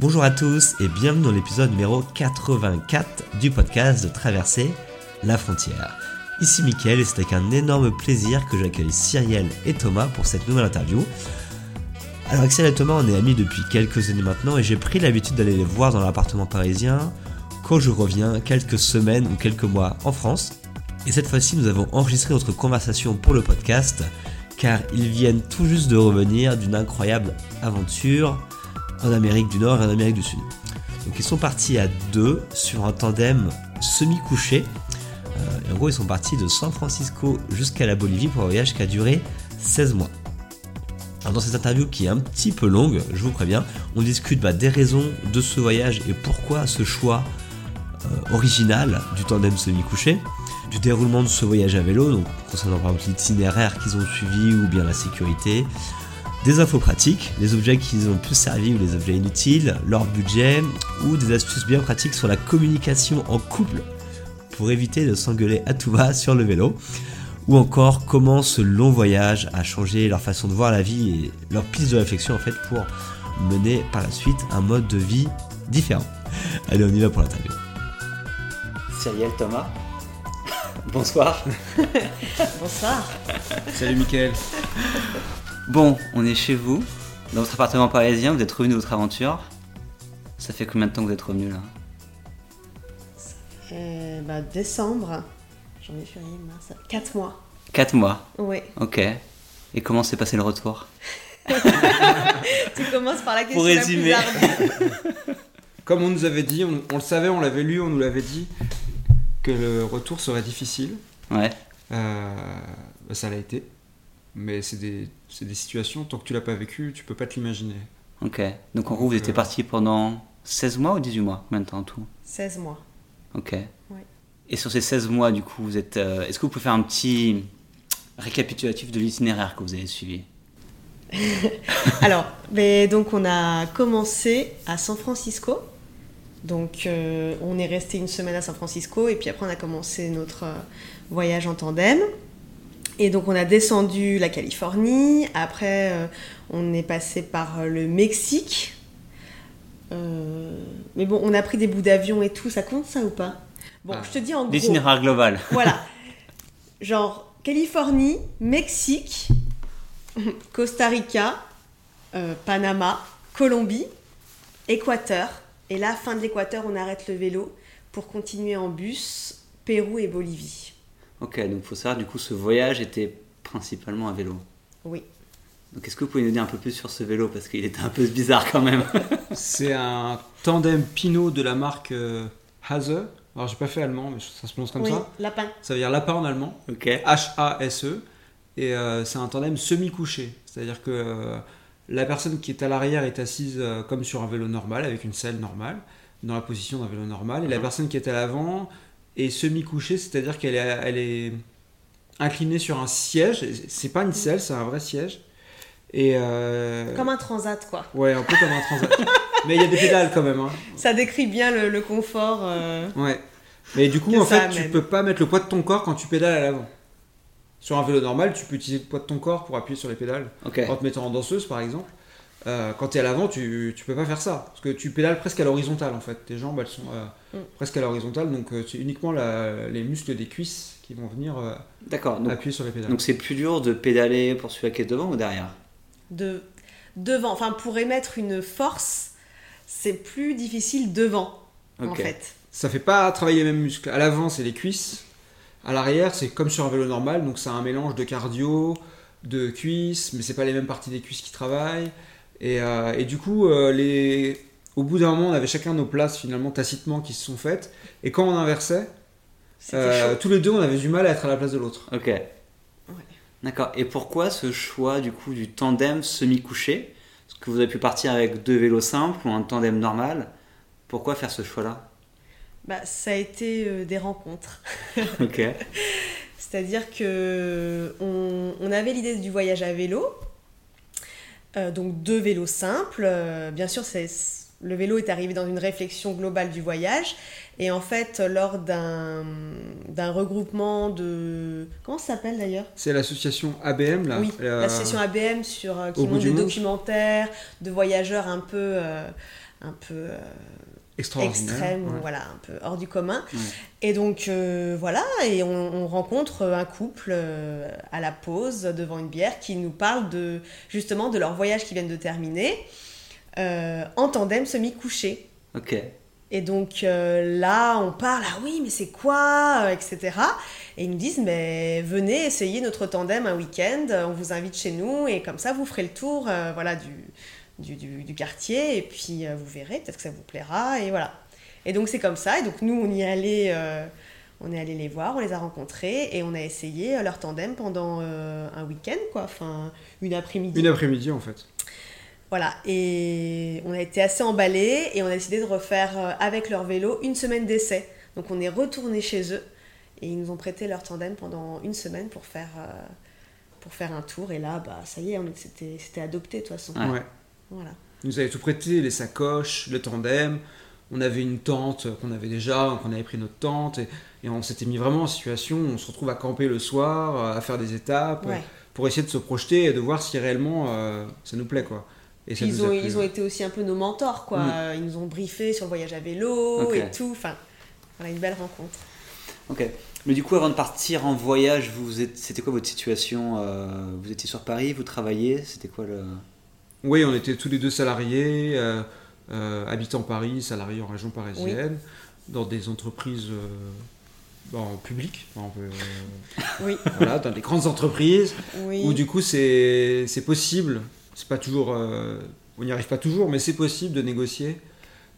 Bonjour à tous et bienvenue dans l'épisode numéro 84 du podcast de Traverser la frontière. Ici Mickaël et c'est avec un énorme plaisir que j'accueille Cyrielle et Thomas pour cette nouvelle interview. Alors Axel et Thomas on est amis depuis quelques années maintenant et j'ai pris l'habitude d'aller les voir dans l'appartement parisien quand je reviens quelques semaines ou quelques mois en France. Et cette fois-ci nous avons enregistré notre conversation pour le podcast car ils viennent tout juste de revenir d'une incroyable aventure en Amérique du Nord et en Amérique du Sud. Donc ils sont partis à deux sur un tandem semi-couché. Euh, en gros, ils sont partis de San Francisco jusqu'à la Bolivie pour un voyage qui a duré 16 mois. Alors dans cette interview qui est un petit peu longue, je vous préviens, on discute bah, des raisons de ce voyage et pourquoi ce choix euh, original du tandem semi-couché, du déroulement de ce voyage à vélo, donc concernant par exemple l'itinéraire qu'ils ont suivi ou bien la sécurité, des infos pratiques, les objets qu'ils ont pu servir ou les objets inutiles, leur budget ou des astuces bien pratiques sur la communication en couple pour éviter de s'engueuler à tout va sur le vélo ou encore comment ce long voyage a changé leur façon de voir la vie et leur piste de réflexion en fait pour mener par la suite un mode de vie différent. Allez, on y va pour l'interview. Cyrielle Thomas. Bonsoir. Bonsoir. Salut Mickaël. Bon, on est chez vous, dans votre appartement parisien, vous êtes revenu de votre aventure. Ça fait combien de temps que vous êtes revenu là? Euh, bah, décembre, janvier, février, mars, 4 mois. 4 mois? Oui. Ok. Et comment s'est passé le retour? Tu commences par la question Pour la résumer. plus ardue. Comme on nous avait dit, on, on le savait, on l'avait lu, on nous l'avait dit, que le retour serait difficile. Ouais. Euh, bah, ça l'a été. Mais c'est des, c'est des situations, tant que tu l'as pas vécu, tu peux pas te l'imaginer. Ok. Donc en gros, vous étiez Euh. parti pendant 16 mois ou 18 mois temps en tout? 16 mois. Ok. Ouais. Et sur ces 16 mois, du coup, vous êtes. euh, Est-ce que vous pouvez faire un petit récapitulatif de l'itinéraire que vous avez suivi? Alors, mais donc on a commencé à San Francisco. Donc euh, on est resté une semaine à San Francisco et puis après on a commencé notre voyage en tandem. Et donc on a descendu la Californie, après euh, on est passé par euh, le Mexique. Euh, mais bon, on a pris des bouts d'avion et tout, ça compte ça ou pas? Bon, Ah. je te dis en gros. Global. Voilà. Genre Californie, Mexique, Costa Rica, euh, Panama, Colombie, Équateur. Et là, fin de l'Équateur, on arrête le vélo pour continuer en bus, Pérou et Bolivie. Ok, donc faut savoir, du coup, ce voyage était principalement à vélo. Oui. Donc est-ce que vous pouvez nous dire un peu plus sur ce vélo? Parce qu'il était un peu bizarre quand même. C'est un tandem Pinot de la marque euh, Hase. Alors j'ai pas fait allemand, mais ça se prononce comme oui, ça. lapin. Ça veut dire lapin en allemand. ok. H-A-S-E. E. Et euh, c'est un tandem semi-couché. C'est-à-dire que euh, la personne qui est à l'arrière est assise euh, comme sur un vélo normal, avec une selle normale, dans la position d'un vélo normal. Et la Mhm. personne qui est à l'avant est semi-couchée, c'est-à-dire qu'elle est, elle est inclinée sur un siège. C'est pas une selle, c'est un vrai siège. Et euh, Comme un transat, quoi. Ouais, un peu comme un transat. Mais il y a des pédales quand même. hein. Ça décrit bien le, le confort. euh, Ouais. Mais du coup, en fait, tu peux pas mettre le poids de ton corps quand tu pédales à l'avant. Sur un vélo normal, tu peux utiliser le poids de ton corps pour appuyer sur les pédales. En te mettant en danseuse, par exemple. Euh, quand tu es à l'avant, tu, tu peux pas faire ça. Parce que tu pédales presque à l'horizontale, en fait. Tes jambes, elles sont euh, Mm. presque à l'horizontale. Donc, euh, c'est uniquement la- les muscles des cuisses qui vont venir euh. Donc appuyer sur les pédales. donc c'est plus dur de pédaler pour celui qui est devant ou derrière? De devant. Enfin, pour émettre une force, c'est plus difficile devant, en fait. Ça fait pas travailler les mêmes muscles. À l'avant, c'est les cuisses. À l'arrière, c'est comme sur un vélo normal. Donc, c'est un mélange de cardio, de cuisses, mais c'est pas les mêmes parties des cuisses qui travaillent. Et, euh, et du coup, euh, les... au bout d'un moment, on avait chacun nos places finalement tacitement qui se sont faites. Et quand on inversait, euh, tous les deux, on avait du mal à être à la place de l'autre. Ok. D'accord. Et pourquoi ce choix du coup du tandem semi-couché? Est-ce que vous avez pu partir avec deux vélos simples ou un tandem normal Pourquoi faire ce choix-là? Bah, ça a été euh, des rencontres. Ok. C'est-à-dire que on, on avait l'idée du voyage à vélo, Euh, donc deux vélos simples. Euh, bien sûr, c'est le vélo est arrivé dans une réflexion globale du voyage. Et en fait, lors d'un d'un regroupement de... Comment ça s'appelle d'ailleurs? C'est l'association ABM, là. Oui, euh, l'association ABM sur, qui montre des monde. documentaires de voyageurs un peu, un peu. Extrême, ouais. voilà, un peu hors du commun. Ouais. Et donc euh, voilà, et on, on rencontre un couple euh, à la pause devant une bière qui nous parle de justement de leur voyage qu'ils viennent de terminer euh, en tandem semi-couché. Ok. Et donc euh, là, on parle, ah oui, mais c'est quoi, euh, etc. Et ils nous disent, mais venez essayer notre tandem un week-end, on vous invite chez nous, et comme ça, vous ferez le tour euh, voilà, du, du, du- du quartier, et puis euh, vous verrez, peut-être que ça vous plaira, et voilà. Et donc c'est comme ça, et donc nous, on y est allé, euh, on est allé les voir, on les a rencontrés, et on a essayé euh, leur tandem pendant euh, un week-end, quoi, enfin, une après-midi. Une après-midi en fait. Voilà, et on a été assez emballés et on a décidé de refaire euh, avec leur vélo une semaine d'essai. Donc on est retourné chez eux et ils nous ont prêté leur tandem pendant une semaine pour faire, euh, pour faire un tour. Et là, bah, ça y est, on- c'était c'était adopté de toute façon. Ouais. Ouais. Voilà. Ils nous avaient tout prêté, les sacoches, le tandem. On avait une tente qu'on avait déjà, donc on avait pris notre tente et, et on s'était mis vraiment en situation où on se retrouve à camper le soir, à faire des étapes, Ouais. pour essayer de se projeter et de voir si réellement euh, ça nous plaît quoi. Et ça Puis ils, nous a ont, ils ont été aussi un peu nos mentors, quoi. Mm. Ils nous ont briefé sur le voyage à vélo et tout. Enfin, voilà, une belle rencontre. Ok. Mais du coup, avant de partir en voyage, vous c'était quoi votre situation euh, Vous étiez sur Paris, vous travailliez C'était quoi le. Oui, on était tous les deux salariés, euh, euh, habitant Paris, salariés en région parisienne, dans des entreprises euh, bon, publiques, on peut, euh, Oui, voilà, dans des grandes entreprises. oui. où du coup c'est c'est possible, c'est pas toujours, euh, on n'y arrive pas toujours, mais c'est possible de négocier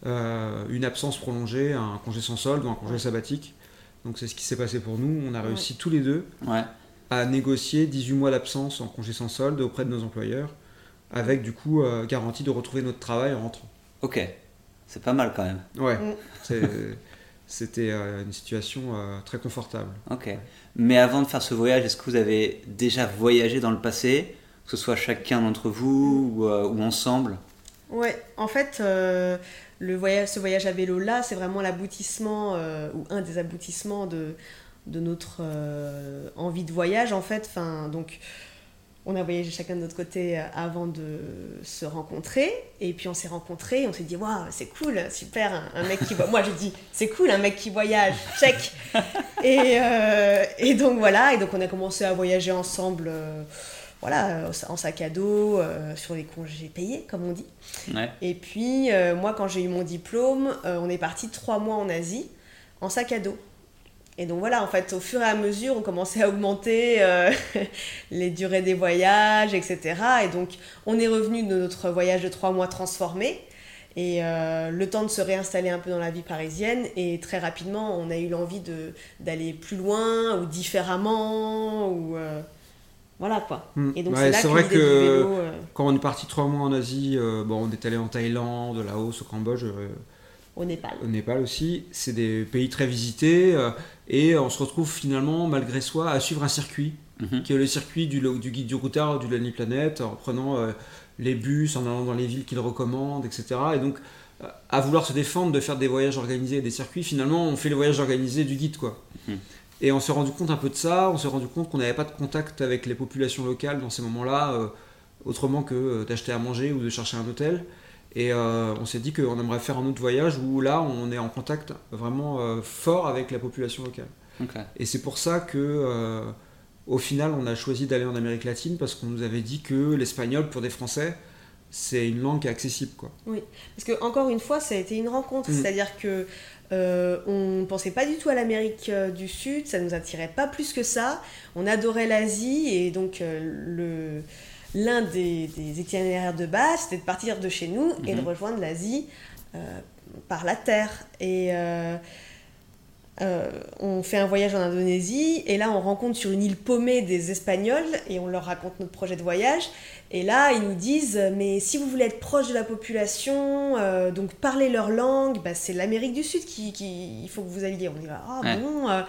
euh, une absence prolongée, un congé sans solde ou un congé sabbatique. Donc c'est ce qui s'est passé pour nous. On a réussi tous les deux Ouais. à négocier 18 mois d'absence en congé sans solde auprès de nos employeurs, avec du coup euh, garantie de retrouver notre travail en rentrant. Ok. C'est pas mal quand même. Ouais, Mm. c'est- c'était euh, une situation euh, très confortable. Ok. Mais avant de faire ce voyage, est-ce que vous avez déjà voyagé dans le passé Que ce soit chacun d'entre vous ou, euh, ou ensemble? Ouais, en fait, euh, le voyage, ce voyage à vélo là, c'est vraiment l'aboutissement euh, ou un des aboutissements de, de notre euh, envie de voyage en fait. Enfin, donc, on a voyagé chacun de notre côté euh, avant de se rencontrer, et puis on s'est rencontrés, et on s'est dit waouh, c'est cool, super, un, un mec qui voit. Moi, je dis c'est cool, un mec qui voyage, check. et, euh, et donc voilà, et donc on a commencé à voyager ensemble. euh, voilà, en sac à dos, euh, sur les congés payés, comme on dit. Ouais. Et puis, moi, quand j'ai eu mon diplôme, on est parti trois mois en Asie, en sac à dos. Et donc voilà, en fait, au fur et à mesure, on commençait à augmenter euh, les durées des voyages, etc. Et donc, on est revenu de notre voyage de trois mois transformé. Et euh, le temps de se réinstaller un peu dans la vie parisienne. Et très rapidement, on a eu l'envie d'aller plus loin ou différemment. Ou, euh, voilà quoi. Mm. Et donc, Ouais, c'est vrai que- vélo, Quand on est parti trois mois en Asie, bon, on est allé en Thaïlande, Laos, au Cambodge, au Népal. au Népal aussi. C'est des pays très visités euh, et on se retrouve finalement, malgré soi, à suivre un circuit Mhm. qui est le circuit du, du guide du routard du Lonely Planet, en prenant euh, les bus, en allant dans les villes qu'il recommande, etc. Et donc, euh, à vouloir se défendre de faire des voyages organisés et des circuits, finalement, on fait les voyages organisés du guide, quoi. Mhm. Et on s'est rendu compte un peu de ça, on s'est rendu compte qu'on n'avait pas de contact avec les populations locales dans ces moments-là, euh, autrement que euh, d'acheter à manger ou de chercher un hôtel. Et euh, on s'est dit qu'on aimerait faire un autre voyage où là, on est en contact vraiment euh, fort avec la population locale. Et c'est pour ça que, euh, au final, on a choisi d'aller en Amérique latine parce qu'on nous avait dit que l'espagnol, pour des Français, c'est une langue qui est accessible. Quoi. Parce que encore une fois, ça a été une rencontre, Mm. c'est-à-dire que euh, on pensait pas du tout à l'Amérique euh, du Sud, ça nous attirait pas plus que ça. On adorait l'Asie et donc euh, le l'un des, des itinéraires de base, c'était de partir de chez nous et de Mhm. rejoindre l'Asie euh, par la terre. Et euh, euh, on fait un voyage en Indonésie et là on rencontre sur une île paumée des Espagnols et on leur raconte notre projet de voyage. Et là, ils nous disent, mais si vous voulez être proche de la population, euh, donc parler leur langue, bah, c'est l'Amérique du Sud qui, qui- il faut que vous alliez. On dit, ah Ouais. bon, euh,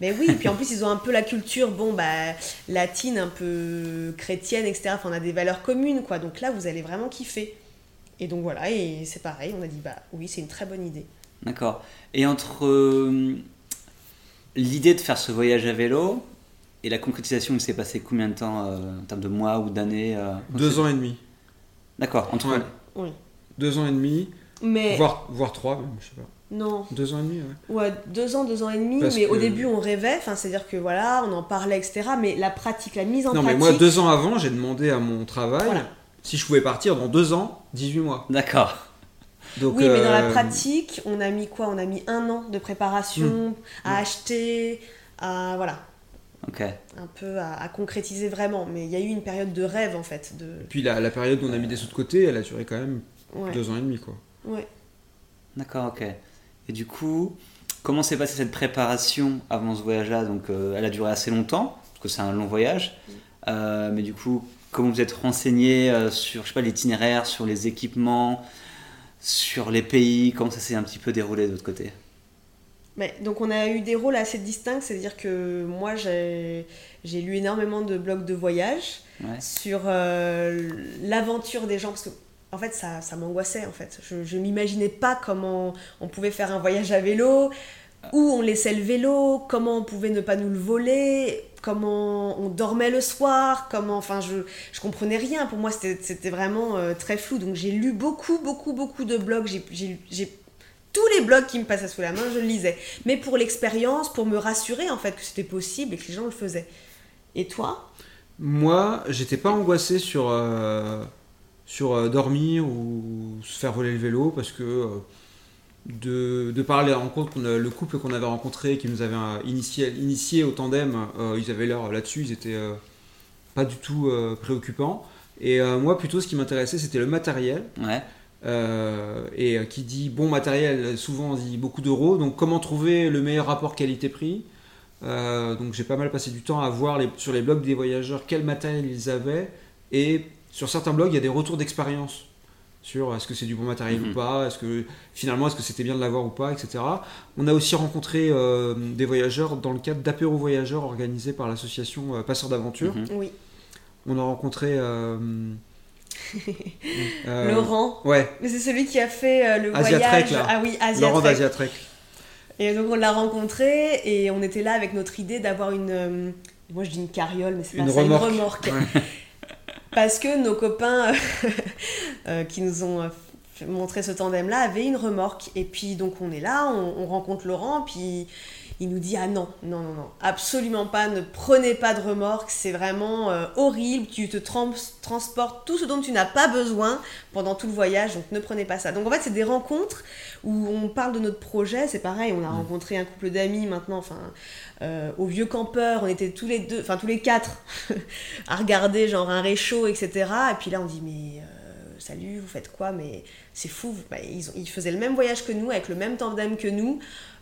mais oui. Puis en plus, ils ont un peu la culture, bon, bah, latine, un peu chrétienne, etc. Enfin, on a des valeurs communes, quoi. Donc là, vous allez vraiment kiffer. Et donc voilà, et c'est pareil, on a dit, bah oui, c'est une très bonne idée. D'accord. Et entre euh, l'idée de faire ce voyage à vélo et la concrétisation, il s'est passé combien de temps euh, en termes de mois ou d'années euh, Deux ans et demi. D'accord. Entre. Ouais. Oui. Deux ans et demi. Mais Voire, voire trois, même, je sais pas. Non, Deux ans et demi, ouais. ouais, deux ans, deux ans et demi. Parce mais au début, on rêvait. Enfin, c'est-à-dire que voilà, on en parlait, etc. Mais la pratique, la mise en Non, mais pratique. moi, deux ans avant, j'ai demandé à mon travail Voilà. si je pouvais partir dans deux ans, 18 mois. D'accord. Donc, Oui, mais dans la euh, pratique, on a mis quoi? On a mis un an de préparation Hmm. à acheter, à voilà, Ok. un peu à, à concrétiser vraiment. Mais il y a eu une période de rêve en fait. De... Puis la, la période où on a mis des sous de côté, elle a duré quand même Ouais. deux ans et demi, quoi. ouais. D'accord, ok. Et du coup, comment s'est passée cette préparation avant ce voyage-là? Donc, euh, elle a duré assez longtemps, parce que c'est un long voyage. Euh, mais du coup, comment vous êtes renseigné euh, sur, je sais pas, l'itinéraire, sur les équipements, sur les pays? Comment ça s'est un petit peu déroulé de votre côté? Mais, donc on a eu des rôles assez distincts, c'est-à-dire que moi j'ai lu énormément de blogs de voyage Ouais. sur euh, l'aventure des gens, parce que en fait ça, ça m'angoissait en fait. Je, je m'imaginais pas comment on pouvait faire un voyage à vélo, où on laissait le vélo, comment on pouvait ne pas nous le voler, comment on dormait le soir, comment, enfin je, je comprenais rien. Pour moi c'était vraiment euh, très flou. Donc j'ai lu beaucoup, beaucoup, beaucoup de blogs. J'ai tous les blogs qui me passaient sous la main, je le lisais. Mais pour l'expérience, pour me rassurer en fait que c'était possible et que les gens le faisaient. Et toi? Moi, j'étais pas angoissé sur, euh, sur euh, dormir ou se faire voler le vélo parce que euh, de, de par les rencontres, a- le couple qu'on avait rencontré, qui nous avait euh, initié, initié au tandem, euh, ils avaient l'air là-dessus, ils étaient euh, pas du tout euh, préoccupants. Et moi, plutôt, ce qui m'intéressait, c'était le matériel. Ouais. Et qui dit bon matériel, souvent on dit beaucoup d'euros. Donc comment trouver le meilleur rapport qualité-prix? Donc j'ai pas mal passé du temps à voir les- sur les blogs des voyageurs quel matériel ils avaient. Et sur certains blogs, il y a des retours d'expérience sur est-ce que c'est du bon matériel Mhm. ou pas, est-ce que finalement est-ce que c'était bien de l'avoir ou pas, etc. On a aussi rencontré euh, des voyageurs dans le cadre d'apéro voyageurs organisé par l'association euh, Passeurs d'aventure. Mhm. Oui. On a rencontré euh, euh, Laurent. Ouais, Mais c'est celui qui a fait euh, le Asia voyage. Trek, là. Ah oui, Asia Laurent Trek. d'Asia Trek. Et donc on l'a rencontré et on était là avec notre idée d'avoir une. euh, moi je dis une carriole, mais c'est pas Une ça, remorque. une remorque. Ouais. Parce que nos copains euh, qui nous ont euh, fait- montré ce tandem-là avaient une remorque. Et puis donc on est là, on, on rencontre Laurent, puis il nous dit Ah non, non, non, non, absolument pas, ne prenez pas de remorque, c'est vraiment euh, horrible, tu te trans- transportes tout ce dont tu n'as pas besoin pendant tout le voyage, donc ne prenez pas ça. Donc en fait, c'est des rencontres où on parle de notre projet, c'est pareil, on a rencontré un couple d'amis maintenant, enfin, euh, au vieux campeur, on était tous les deux, enfin tous les quatre, à regarder genre un réchaud, etc. Et puis là, on dit, mais euh, salut, vous faites quoi Mais c'est fou, bah, ils, ont- ils faisaient le même voyage que nous, avec le même tandem que nous,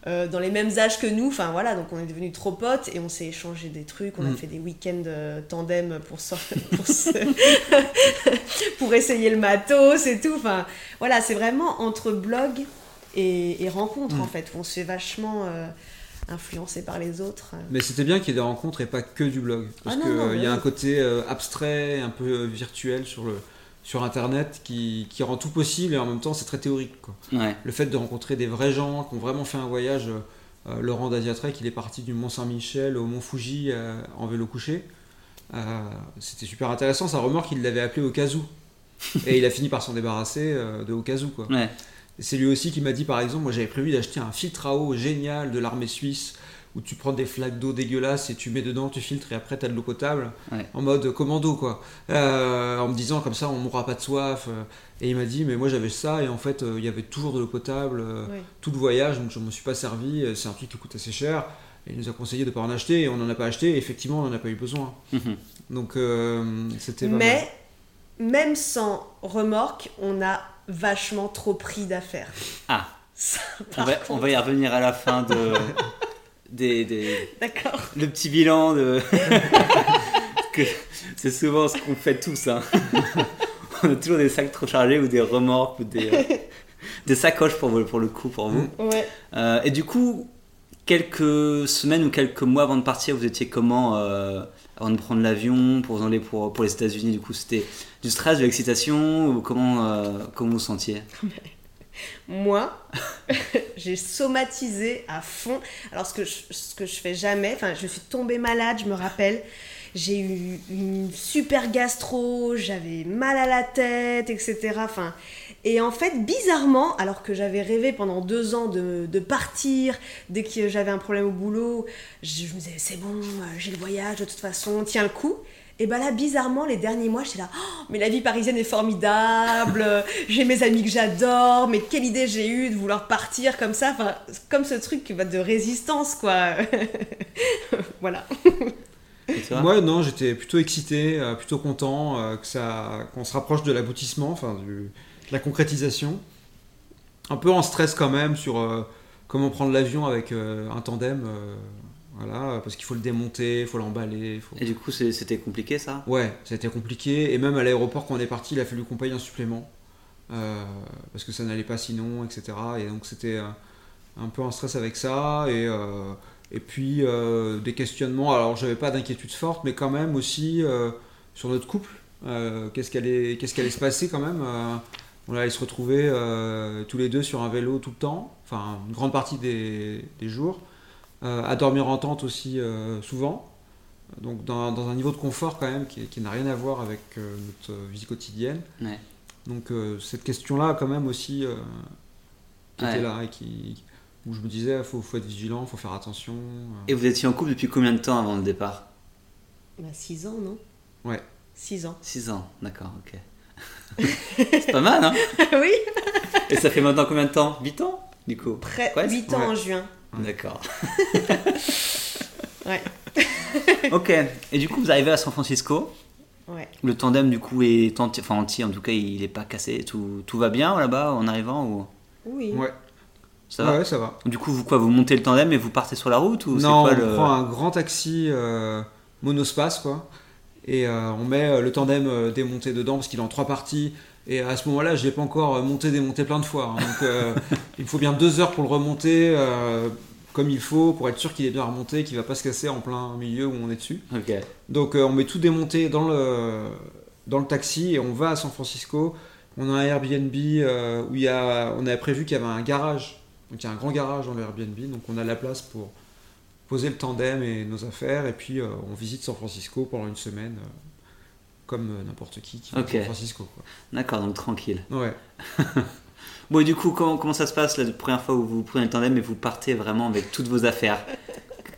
euh, dans les mêmes âges que nous, enfin voilà, donc on est devenus trop potes et on s'est échangé des trucs, on a Mm. fait des week-ends euh, tandem pour, sor- pour, se- pour essayer le matos et tout, enfin voilà, c'est vraiment entre blog et, et rencontre Mm. en fait, où on se fait vachement euh, influencer par les autres. Mais c'était bien qu'il y ait des rencontres et pas que du blog. Parce Ah qu'il y a oui. un côté euh, abstrait, un peu euh, virtuel sur, le, sur Internet qui, qui rend tout possible et en même temps c'est très théorique. Quoi. Ouais. Le fait de rencontrer des vrais gens qui ont vraiment fait un voyage. euh, euh, Laurent d'Asiatrek, il est parti du Mont Saint-Michel au Mont Fuji euh, en vélo couché. Euh, C'était super intéressant. Sa remorque, il l'avait appelé au cas où. Et il a fini par s'en débarrasser de où. Quoi. Ouais. C'est lui aussi qui m'a dit, par exemple, moi j'avais prévu d'acheter un filtre à eau génial de l'armée suisse où tu prends des flaques d'eau dégueulasses et tu mets dedans, tu filtres et après t'as de l'eau potable Ouais. en mode commando quoi. Euh, en me disant comme ça on mourra pas de soif. euh. Et il m'a dit, mais moi j'avais ça et en fait euh, il y avait toujours de l'eau potable euh, Ouais. tout le voyage donc je me suis pas servi. C'est un truc qui coûte assez cher. Et il nous a conseillé de pas en acheter et on n'en a pas acheté et effectivement on n'en a pas eu besoin. Mhm. Donc euh, c'était pas mal. Mais même sans remorque, on a vachement trop pris d'affaires. Ah. Ça, On par va, contre. on va y revenir à la fin de. Des, des- D'accord. le petit bilan de. que c'est souvent ce qu'on fait tous. Hein. on a toujours des sacs trop chargés ou des remorques ou des, euh, des sacoches pour, pour le coup pour vous. Ouais. Euh, et du coup, quelques semaines ou quelques mois avant de partir, vous étiez comment euh, avant de prendre l'avion pour vous en aller pour, pour les États-Unis Du coup, c'était du stress, de l'excitation ou comment, comment vous vous sentiez? Moi, j'ai somatisé à fond. Alors, ce que je, fais jamais, je suis tombée malade, je me rappelle. j'ai eu une super gastro, j'avais mal à la tête, etc. Et en fait, bizarrement, alors que j'avais rêvé pendant deux ans de, partir, dès que j'avais un problème au boulot, je, je me disais, c'est bon, euh, j'ai le voyage, de toute façon, tiens le coup. Et bah là, bizarrement, les derniers mois, j'étais là, Oh, mais la vie parisienne est formidable, j'ai mes amis que j'adore, mais quelle idée j'ai eue de vouloir partir comme ça, enfin, comme ce truc bah, de résistance, quoi. voilà. Moi, non, j'étais plutôt excité, euh, plutôt content euh, que ça, qu'on se rapproche de l'aboutissement, enfin, du- de la concrétisation. Un peu en stress quand même sur euh, comment prendre l'avion avec euh, un tandem, euh, voilà, parce qu'il faut le démonter, il faut l'emballer. faut- Et du coup, c'était compliqué ça? Ouais, été compliqué, et même à l'aéroport quand on est parti, il a fallu qu'on paye un supplément, euh, parce que ça n'allait pas sinon, etc. Et donc c'était euh, un peu un stress avec ça, et, euh, et puis euh, des questionnements, alors j'avais pas d'inquiétude forte, mais quand même aussi sur notre couple, qu'est-ce qu'elle allait, qu'est-ce qu'elle allait se passer quand même On allait se retrouver tous les deux sur un vélo tout le temps, enfin une grande partie des, des jours, à dormir en tente aussi euh, souvent. Donc dans, dans un niveau de confort quand même qui, qui n'a rien à voir avec euh, notre vie quotidienne. Ouais. Donc euh, cette question-là quand même aussi euh, qui Ouais. était là et qui, où je me disais faut, faut être vigilant, faut faire attention. euh. Et vous étiez en couple depuis combien de temps avant le départ? Bah, 6 ans, non? Ouais. 6 ans. 6 ans, d'accord, ok. c'est pas mal, hein? Oui, Et ça fait maintenant combien de temps? 8 ans, du coup? Près Ouais, 8 ans ouais. en juin. D'accord. Ouais. ok, et du coup, vous arrivez à San Francisco. Ouais. Le tandem, du coup, est enti, enfin, entier, en tout cas, il est pas cassé. Tout, tout va bien là-bas en arrivant ou... Oui. Ouais. Ça va? Ouais, ça va. Du coup, vous quoi Vous montez le tandem et vous partez sur la route ou Non, quoi on le... prend un grand taxi euh, monospace quoi, et euh, on met euh, le tandem démonté dedans parce qu'il est en trois parties. Et à ce moment-là, je l'ai pas encore monté, démonté plein de fois. hein. donc euh, il me faut bien deux heures pour le remonter euh, comme il faut pour être sûr qu'il est bien remonté, qu'il va pas se casser en plein milieu où on est dessus. Donc euh, on met tout démonté dans le, dans le taxi et on va à San Francisco. On a un Airbnb où il y a, on avait prévu qu'il y avait un garage. Donc il y a un grand garage dans le Airbnb. Donc on a la place pour poser le tandem et nos affaires. Et puis on visite San Francisco pendant une semaine. Comme euh, n'importe qui qui va Ok. à San Francisco. D'accord, donc tranquille. Ouais. Bon, et du coup, comment, comment ça se passe la première fois où vous prenez le tandem et vous partez vraiment avec toutes vos affaires?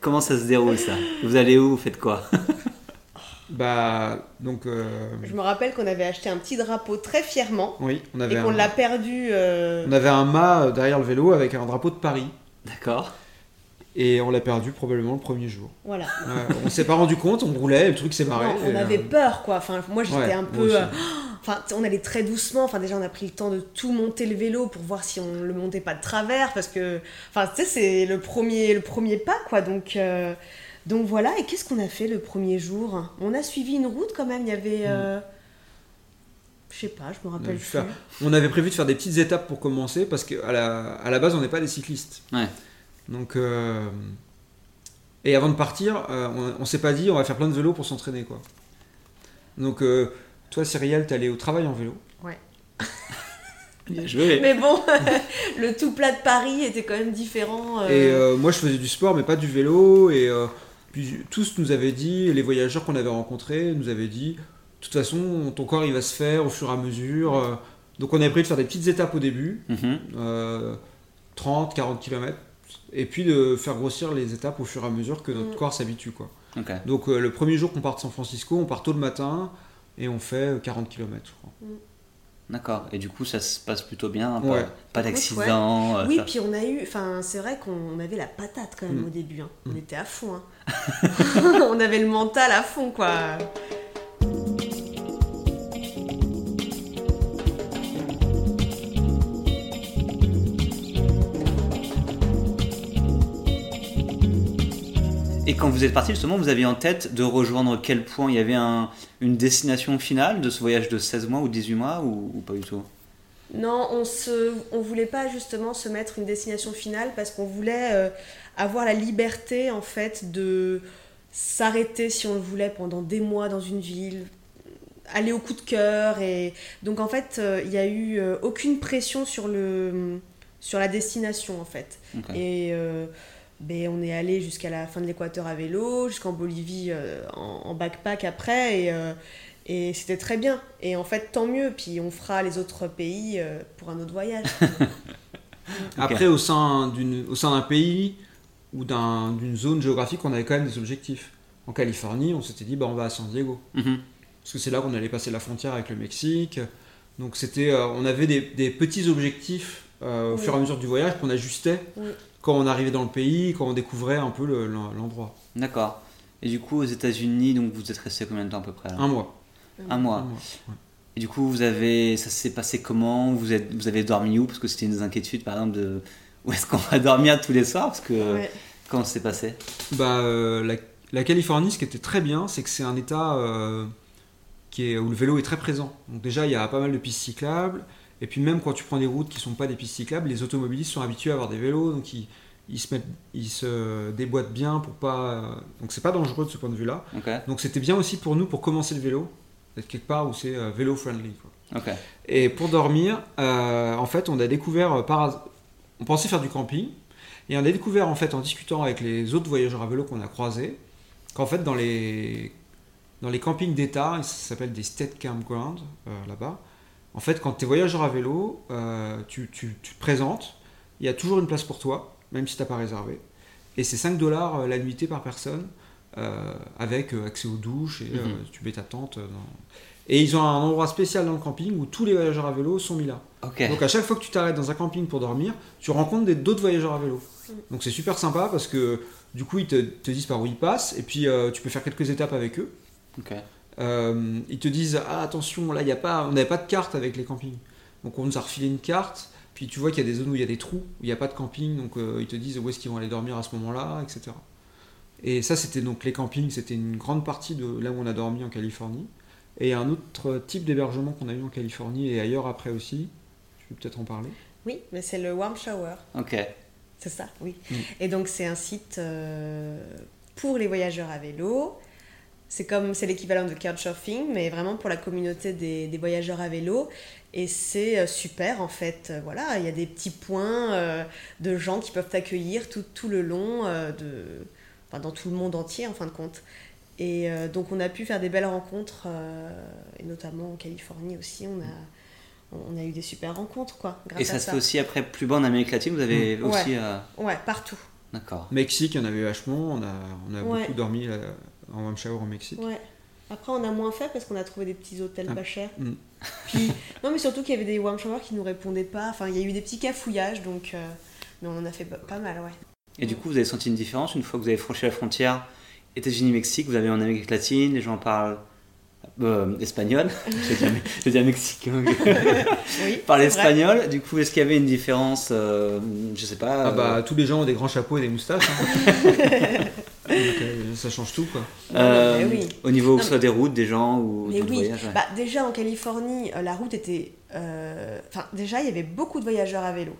Comment ça se déroule ça? Vous allez où? Vous faites quoi? Bah donc euh, Je me rappelle qu'on avait acheté un petit drapeau très fièrement oui, on et avait qu'on un, l'a perdu. euh, on avait un mât derrière le vélo avec un drapeau de Paris. D'accord. Et on l'a perdu probablement le premier jour. Voilà. Ouais, on s'est pas rendu compte, on roulait, le truc s'est barré. Non, on avait euh, peur, quoi. Enfin, moi, j'étais ouais, un peu. euh, Enfin, on allait très doucement. Enfin, déjà, on a pris le temps de tout monter le vélo pour voir si on le montait pas de travers, parce que, enfin, tu sais, c'est le premier, le premier pas, quoi. Donc, euh, donc voilà. Et qu'est-ce qu'on a fait le premier jour? On a suivi une route quand même. Il y avait, euh, je sais pas, je me rappelle plus. on avait prévu de faire des petites étapes pour commencer parce qu'à la, à la base on n'est pas des cyclistes. Ouais. Donc euh, et avant de partir, euh, on, on s'est pas dit on va faire plein de vélos pour s'entraîner quoi. Donc euh, toi Cyrielle, t'es allé au travail en vélo. Joué. Mais bon, le tout plat de Paris était quand même différent. euh, Et euh, moi je faisais du sport mais pas du vélo et euh, puis tous nous avaient dit, les voyageurs qu'on avait rencontrés nous avaient dit, de toute façon ton corps il va se faire au fur et à mesure. donc on avait prévu de faire des petites étapes au début. Mhm. euh, 30, 40 km, et puis de faire grossir les étapes au fur et à mesure que notre Mm. corps s'habitue. quoi. Donc euh, le premier jour qu'on part de San Francisco, on part tôt le matin et on fait euh, 40 km, je crois. D'accord. Et du coup, ça se passe plutôt bien. Pas, Ouais. pas Écoute, d'accident. euh, Oui, ça- puis on a eu, enfin, c'est vrai qu'on avait la patate quand même Mm. au début. hein. On Mm. était à fond. hein. on avait le mental à fond, quoi. Et quand vous êtes parti, justement, vous aviez en tête de rejoindre quel point? Il y avait un- une destination finale de ce voyage de 16 mois ou 18 mois ou, ou pas du tout? Non, on on voulait pas justement se mettre une destination finale parce qu'on voulait euh, avoir la liberté en fait de s'arrêter si on le voulait pendant des mois dans une ville, aller au coup de cœur et donc en fait euh, il n'y a eu euh, aucune pression sur le sur la destination en fait. Et euh, ben, on est allé jusqu'à la fin de l'équateur à vélo, jusqu'en Bolivie euh, en, en backpack après, et, euh, et c'était très bien. Et en fait, tant mieux, puis on fera les autres pays euh, pour un autre voyage. Après, au sein d'une- au sein d'un pays ou d'un- d'une zone géographique, on avait quand même des objectifs. En Californie, on s'était dit, bah, on va à San Diego. Mhm. Parce que c'est là qu'on allait passer la frontière avec le Mexique. Donc c'était, euh, on avait des, des petits objectifs euh, au Oui. fur et à mesure du voyage qu'on ajustait Oui. Quand on arrivait dans le pays, quand on découvrait un peu le- l'en- l'endroit. D'accord. Et du coup, aux États-Unis, donc vous êtes resté combien de temps à peu près là? Un mois. Un mois. Un mois, ouais. Et du coup, vous avez, ça s'est passé comment? Vous, êtes, vous avez dormi où? Parce que c'était une des inquiétudes, par exemple, de où est-ce qu'on va dormir tous les soirs? Parce que Ouais. comment ça s'est passé? Bah, euh, la, la Californie, ce qui était très bien, c'est que c'est un état euh, qui est, où le vélo est très présent. Donc déjà, il y a pas mal de pistes cyclables. Et puis même quand tu prends des routes qui sont pas des pistes cyclables, les automobilistes sont habitués à avoir des vélos, donc ils, ils se, mettent, ils se déboîtent bien pour pas... Donc c'est pas dangereux de ce point de vue-là. Donc c'était bien aussi pour nous pour commencer le vélo, d'être quelque part où c'est euh, vélo friendly. quoi. Ok. Et pour dormir, euh, en fait, on a découvert euh, par on pensait faire du camping et on a découvert en fait en discutant avec les autres voyageurs à vélo qu'on a croisés qu'en fait dans les dans les campings d'État, ça s'appelle des state campgrounds euh, là-bas. En fait, quand tu es voyageur à vélo, euh, tu, tu- tu te présentes, il y a toujours une place pour toi, même si tu n'as pas réservé. Et c'est 5 dollars euh, la nuitée par personne, euh, avec accès aux douches, et euh, Mhm. tu mets ta tente. dans- Et ils ont un endroit spécial dans le camping où tous les voyageurs à vélo sont mis là. Ok. Donc à chaque fois que tu t'arrêtes dans un camping pour dormir, tu rencontres des- d'autres voyageurs à vélo. Donc c'est super sympa parce que du coup ils te, te disent par où ils passent et puis euh, tu peux faire quelques étapes avec eux. Ok. Euh, ils te disent ah attention là il y a pas on n'avait pas de carte avec les campings. Donc on nous a refilé une carte. Puis tu vois qu'il y a des zones où il y a des trous, où il n'y a pas de camping, donc euh, ils te disent où est-ce qu'ils vont aller dormir à ce moment-là, etc. Et ça, c'était donc les campings, c'était une grande partie de là où on a dormi en Californie. Et un autre type d'hébergement qu'on a eu en Californie et ailleurs après aussi, je vais peut-être en parler? Oui, mais c'est le Warm Shower. Ok. C'est ça, oui. Mm. Et donc c'est un site euh, pour les voyageurs à vélo. C'est comme c'est l'équivalent de Couchsurfing, mais vraiment pour la communauté des, des voyageurs à vélo. Et c'est euh, super en fait. Euh, Voilà, il y a des petits points euh, de gens qui peuvent t'accueillir tout, tout le long euh, de, enfin, dans tout le monde entier en fin de compte. Et euh, donc on a pu faire des belles rencontres, euh, et notamment en Californie aussi. On a, on a eu des super rencontres quoi. Grâce Et ça à se fait aussi après plus bas en Amérique latine. Vous avez Mm. aussi. euh, Ouais, partout. D'accord. Mexique, il y en avait vachement, on a, on a Ouais. beaucoup dormi là, en warm shower au Mexique. Ouais. Après, on a moins fait parce qu'on a trouvé des petits hôtels Ah. pas chers. Mm. Puis, non, mais surtout qu'il y avait des warm showers qui nous répondaient pas. Enfin, il y a eu des petits cafouillages, donc. euh, Mais on en a fait pas- mal, ouais. Et du coup, vous avez senti une différence une fois que vous avez franchi la frontière? États-Unis-Mexique Vous avez en Amérique latine, les gens parlent euh, espagnol. J'ai dit mexicain. Oui. vrai. espagnol. Du coup, est-ce qu'il y avait une différence euh, Je sais pas. Ah bah euh, tous les gens ont des grands chapeaux et des moustaches. hein. Donc, euh, ça change tout quoi. Non, euh, oui. Au niveau Non, que ce soit des routes, des gens ou Mais du oui, voyage. ouais. bah, déjà en Californie, euh, la route était. euh, Enfin, déjà, il y avait beaucoup de voyageurs à vélo.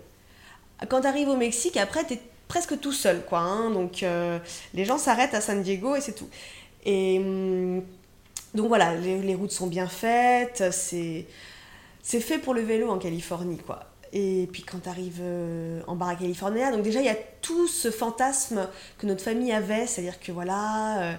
Quand tu arrives au Mexique, après, tu es presque tout seul, quoi. hein. donc, euh, les gens s'arrêtent à San Diego et c'est tout. Et hum, donc voilà, les, les routes sont bien faites, c'est c'est fait pour le vélo en Californie, quoi. Et puis quand tu arrives en Barra California, donc déjà il y a tout ce fantasme que notre famille avait, c'est-à-dire que voilà, euh,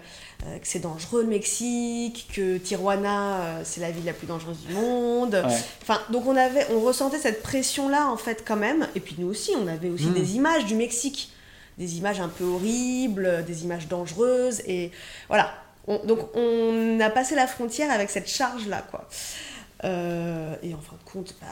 euh, que c'est dangereux le Mexique, que Tijuana euh, c'est la ville la plus dangereuse du monde. Ouais. Enfin, donc on avait, on ressentait cette pression-là en fait quand même. Et puis nous aussi, on avait aussi Mm. des images du Mexique, des images un peu horribles, des images dangereuses. Et voilà. On- donc on a passé la frontière avec cette charge-là, quoi. Euh, et en fin de compte, bah,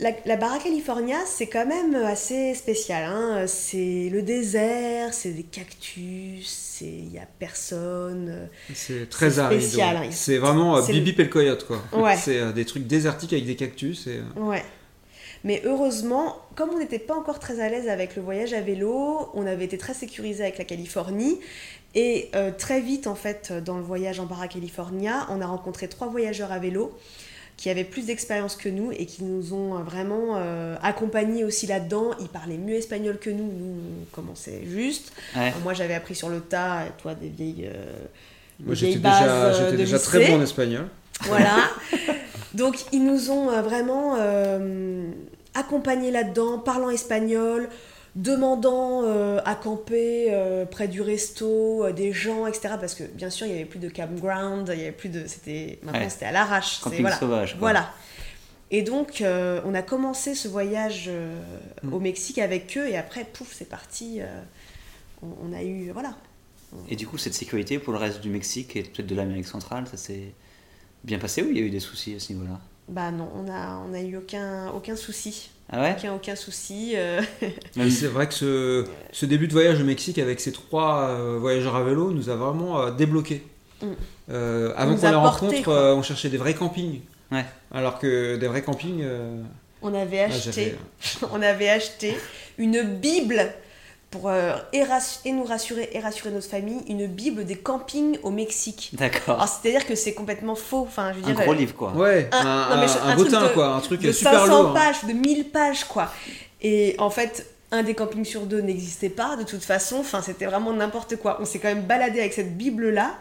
la, la Barra California, c'est quand même assez spécial. Hein. C'est le désert, c'est des cactus, c'est- il n'y a personne. C'est très aride. ouais. hein. C'est vraiment euh, Bibi le coyote quoi. Ouais. C'est euh, des trucs désertiques avec des cactus. Et, euh, Ouais. Mais heureusement, comme on n'était pas encore très à l'aise avec le voyage à vélo, on avait été très sécurisé avec la Californie. Et euh, très vite, en fait, dans le voyage en Barra California, on a rencontré trois voyageurs à vélo qui avaient plus d'expérience que nous et qui nous ont euh, vraiment euh, accompagnés aussi là-dedans. Ils parlaient mieux espagnol que nous, nous on commençait juste. Ouais. Moi j'avais appris sur le tas, et toi des vieilles, euh, Moi j'étais déjà, euh, j'étais de déjà très bon en espagnol. Voilà. Donc ils nous ont vraiment euh, accompagnés là-dedans, parlant espagnol, demandant euh, à camper euh, près du resto, euh, des gens, etc. Parce que bien sûr, il n'y avait plus de campground, il y avait plus de. C'était, maintenant, Ouais. c'était à l'arrache. Camping voilà. sauvage. quoi. Voilà. Et donc, on a commencé ce voyage Mm. au Mexique avec eux, et après, pouf, c'est parti. on, on a eu. Voilà. Et du coup, cette sécurité pour le reste du Mexique et peut-être de l'Amérique centrale, ça s'est bien passé ou il y a eu des soucis à ce niveau-là? Bah non, on a, on a eu aucun, aucun souci. Ah ouais? Aucun, aucun souci. euh, c'est vrai que ce, ce début de voyage au Mexique avec ces trois euh, voyageurs à vélo nous a vraiment euh, débloqué. Mm. Euh, avant qu'on a les rencontre, quoi. on cherchait des vrais campings. Ouais. Alors que des vrais campings. euh, on avait acheté. on avait acheté une Bible pour euh, et, nous rassurer et rassurer notre famille, une Bible des campings au Mexique. D'accord. Alors c'est-à-dire que c'est complètement faux. Enfin, je veux Un dire, gros euh, livre quoi. Ouais, Un- un, non, mais un- je- un un truc bottin de- quoi, un truc de super 500 lourd. hein. pages, de 1000 pages, quoi. Et en fait, un des campings sur deux n'existait pas, de toute façon. Enfin, c'était vraiment n'importe quoi. On s'est quand même baladé avec cette Bible-là.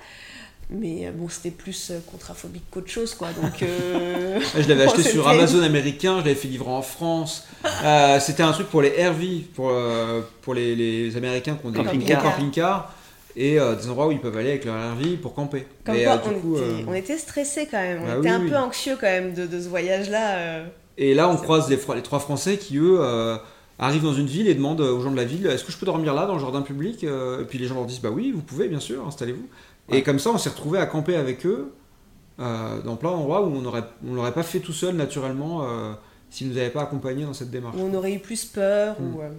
Mais euh, bon, c'était plus euh, contraphobique qu'autre chose, quoi. Donc, euh, Je l'avais acheté c'était- sur Amazon américain, je l'avais fait livrer en France. Euh, C'était un truc pour les RV, pour, euh, pour les, les Américains qui ont des camping-cars et euh, des endroits où ils peuvent aller avec leur RV pour camper. Comme Mais, quoi, euh, du on, coup, était, euh, on était stressés quand même. On bah était oui, un oui. peu anxieux quand même de, de ce voyage-là. euh. Et là, on croise les, les trois Français qui, eux, euh, arrivent dans une ville et demandent aux gens de la ville Est-ce que je peux dormir là, dans le jardin public Et puis les gens leur disent Bah oui, vous pouvez, bien sûr, installez-vous. Ouais. Et comme ça, on s'est retrouvé à camper avec eux euh, dans plein d'endroits où on aurait, on l'aurait pas fait tout seul, naturellement, euh, s'ils nous avaient pas accompagnés dans cette démarche. où on aurait eu plus peur. Mm. Ou, euh,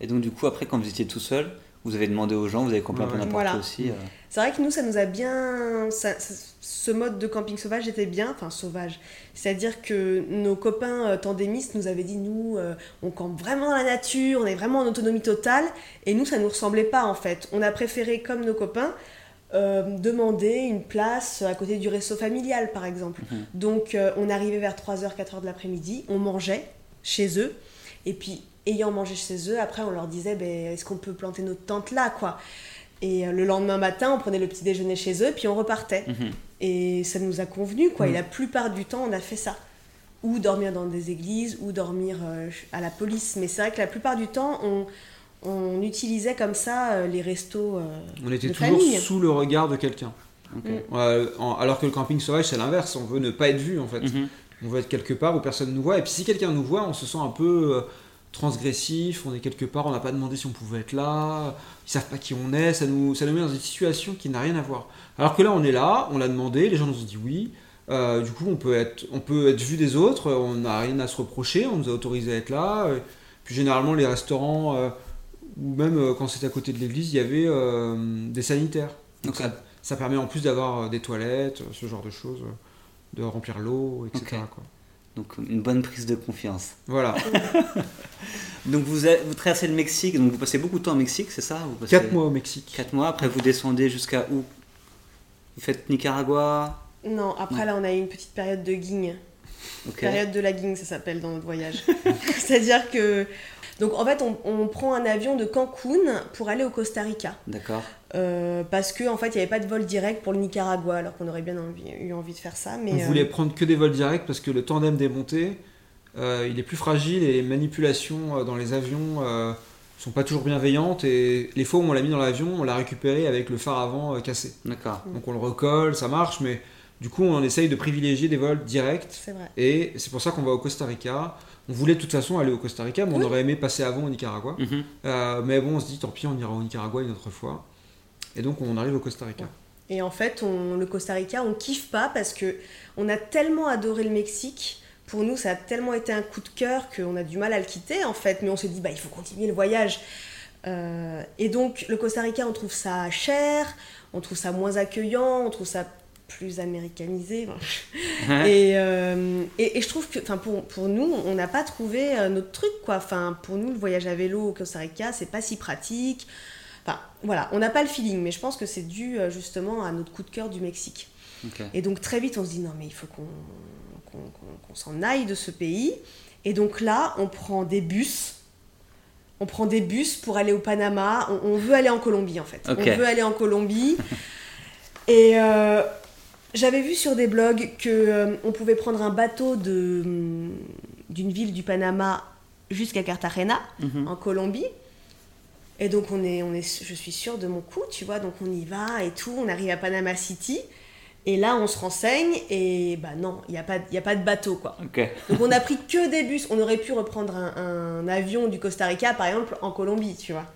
Et donc du coup, après, quand vous étiez tout seul, vous avez demandé aux gens, vous avez campé un peu Ouais. n'importe Voilà. où aussi. euh. C'est vrai que nous, ça nous a bien. ça- ça- ce mode de camping sauvage était bien, enfin sauvage. C'est-à-dire que nos copains euh, tandémistes nous avaient dit nous, euh, on campe vraiment dans la nature, on est vraiment en autonomie totale. Et nous, ça nous ressemblait pas en fait. On a préféré, comme nos copains, euh, demander une place à côté du resto familial par exemple. Mhm. Donc euh, on arrivait vers 3h, 4h de l'après-midi, on mangeait chez eux. Et puis, ayant mangé chez eux, après on leur disait ben, est-ce qu'on peut planter notre tente là quoi? Et euh, le lendemain matin, on prenait le petit déjeuner chez eux, puis on repartait. Mhm. Et ça nous a convenu, quoi. Et Mm. la plupart du temps, on a fait ça. Ou dormir dans des églises, ou dormir à la police. Mais c'est vrai que la plupart du temps, on, on utilisait comme ça euh, les restos. euh, On était de toujours famille. sous le regard de quelqu'un. Mm. Alors que le camping sauvage, c'est l'inverse. On veut ne pas être vu, en fait. Mhm. On veut être quelque part où personne nous voit. Et puis si quelqu'un nous voit, on se sent un peu euh, transgressif. On est quelque part, on n'a pas demandé si on pouvait être là. Ils savent pas qui on est. Ça nous, ça nous met dans une situation qui n'a rien à voir. Alors que là, on est là, on l'a demandé, les gens nous ont dit oui. Euh, du coup, on peut, être, on peut être vu des autres. On n'a rien à se reprocher. On nous a autorisé à être là. Euh, Puis généralement, les restaurants, euh, ou même euh, quand c'était à côté de l'église, il y avait euh, des sanitaires. Donc ça, ça permet en plus d'avoir euh, des toilettes, ce genre de choses, de remplir l'eau, etc. Quoi. Donc une bonne prise de confiance. Voilà, Donc vous, vous traversez le Mexique, donc vous passez beaucoup de temps au Mexique, c'est ça? Vous passez 4 mois au Mexique. 4 mois, après vous descendez jusqu'à où? Vous faites Nicaragua? Non, après Ouais. là, on a eu une petite période de guigne. Ok. Période de la guigne, ça s'appelle dans notre voyage. C'est-à-dire que. Donc en fait, on, on prend un avion de Cancun pour aller au Costa Rica. D'accord. Euh, parce qu'en en fait, il n'y avait pas de vol direct pour le Nicaragua, alors qu'on aurait bien envie- eu envie de faire ça. Mais, On euh, voulait prendre que des vols directs parce que le tandem démonté, euh, il est plus fragile et les manipulations dans les avions euh, sont pas toujours bienveillantes. Et les fois où on l'a mis dans l'avion, on l'a récupéré avec le phare avant euh, cassé. D'accord. Donc on le recolle, ça marche, mais du coup on essaye de privilégier des vols directs. C'est vrai. Et c'est pour ça qu'on va au Costa Rica. On voulait de toute façon aller au Costa Rica, mais on Oui. aurait aimé passer avant au Nicaragua. Mhm. Euh, mais bon, on se dit tant pis, on ira au Nicaragua une autre fois. Et donc on arrive au Costa Rica. Et en fait, on, le Costa Rica, on kiffe pas parce que on a tellement adoré le Mexique. Pour nous, ça a tellement été un coup de cœur qu'on a du mal à le quitter en fait. Mais on se dit, bah, il faut continuer le voyage. Euh, et donc, le Costa Rica, on trouve ça cher, on trouve ça moins accueillant, on trouve ça plus américanisé. et, euh, et, et je trouve que, pour, pour nous, on n'a pas trouvé euh, notre truc, quoi. Enfin, pour nous, le voyage à vélo au Costa Rica, c'est pas si pratique. Enfin, voilà, on n'a pas le feeling, mais je pense que c'est dû euh, justement à notre coup de cœur du Mexique. Et donc très vite, on se dit non, mais il faut qu'on qu'on- qu'on s'en aille de ce pays. Et donc là, on prend des bus. On prend des bus pour aller au Panama. On, on veut aller en Colombie en fait. On veut aller en Colombie. Et euh, j'avais vu sur des blogs que euh, on pouvait prendre un bateau de hum, d'une ville du Panama jusqu'à Cartagena Mhm. en Colombie. Et donc on est, on est, je suis sûre de mon coup, tu vois, donc on y va et tout, on arrive à Panama City. Et là, on se renseigne et bah non, il n'y a, pas- y a pas de bateau, quoi. Donc on a pris que des bus. On aurait pu reprendre un, un avion du Costa Rica, par exemple, en Colombie, tu vois.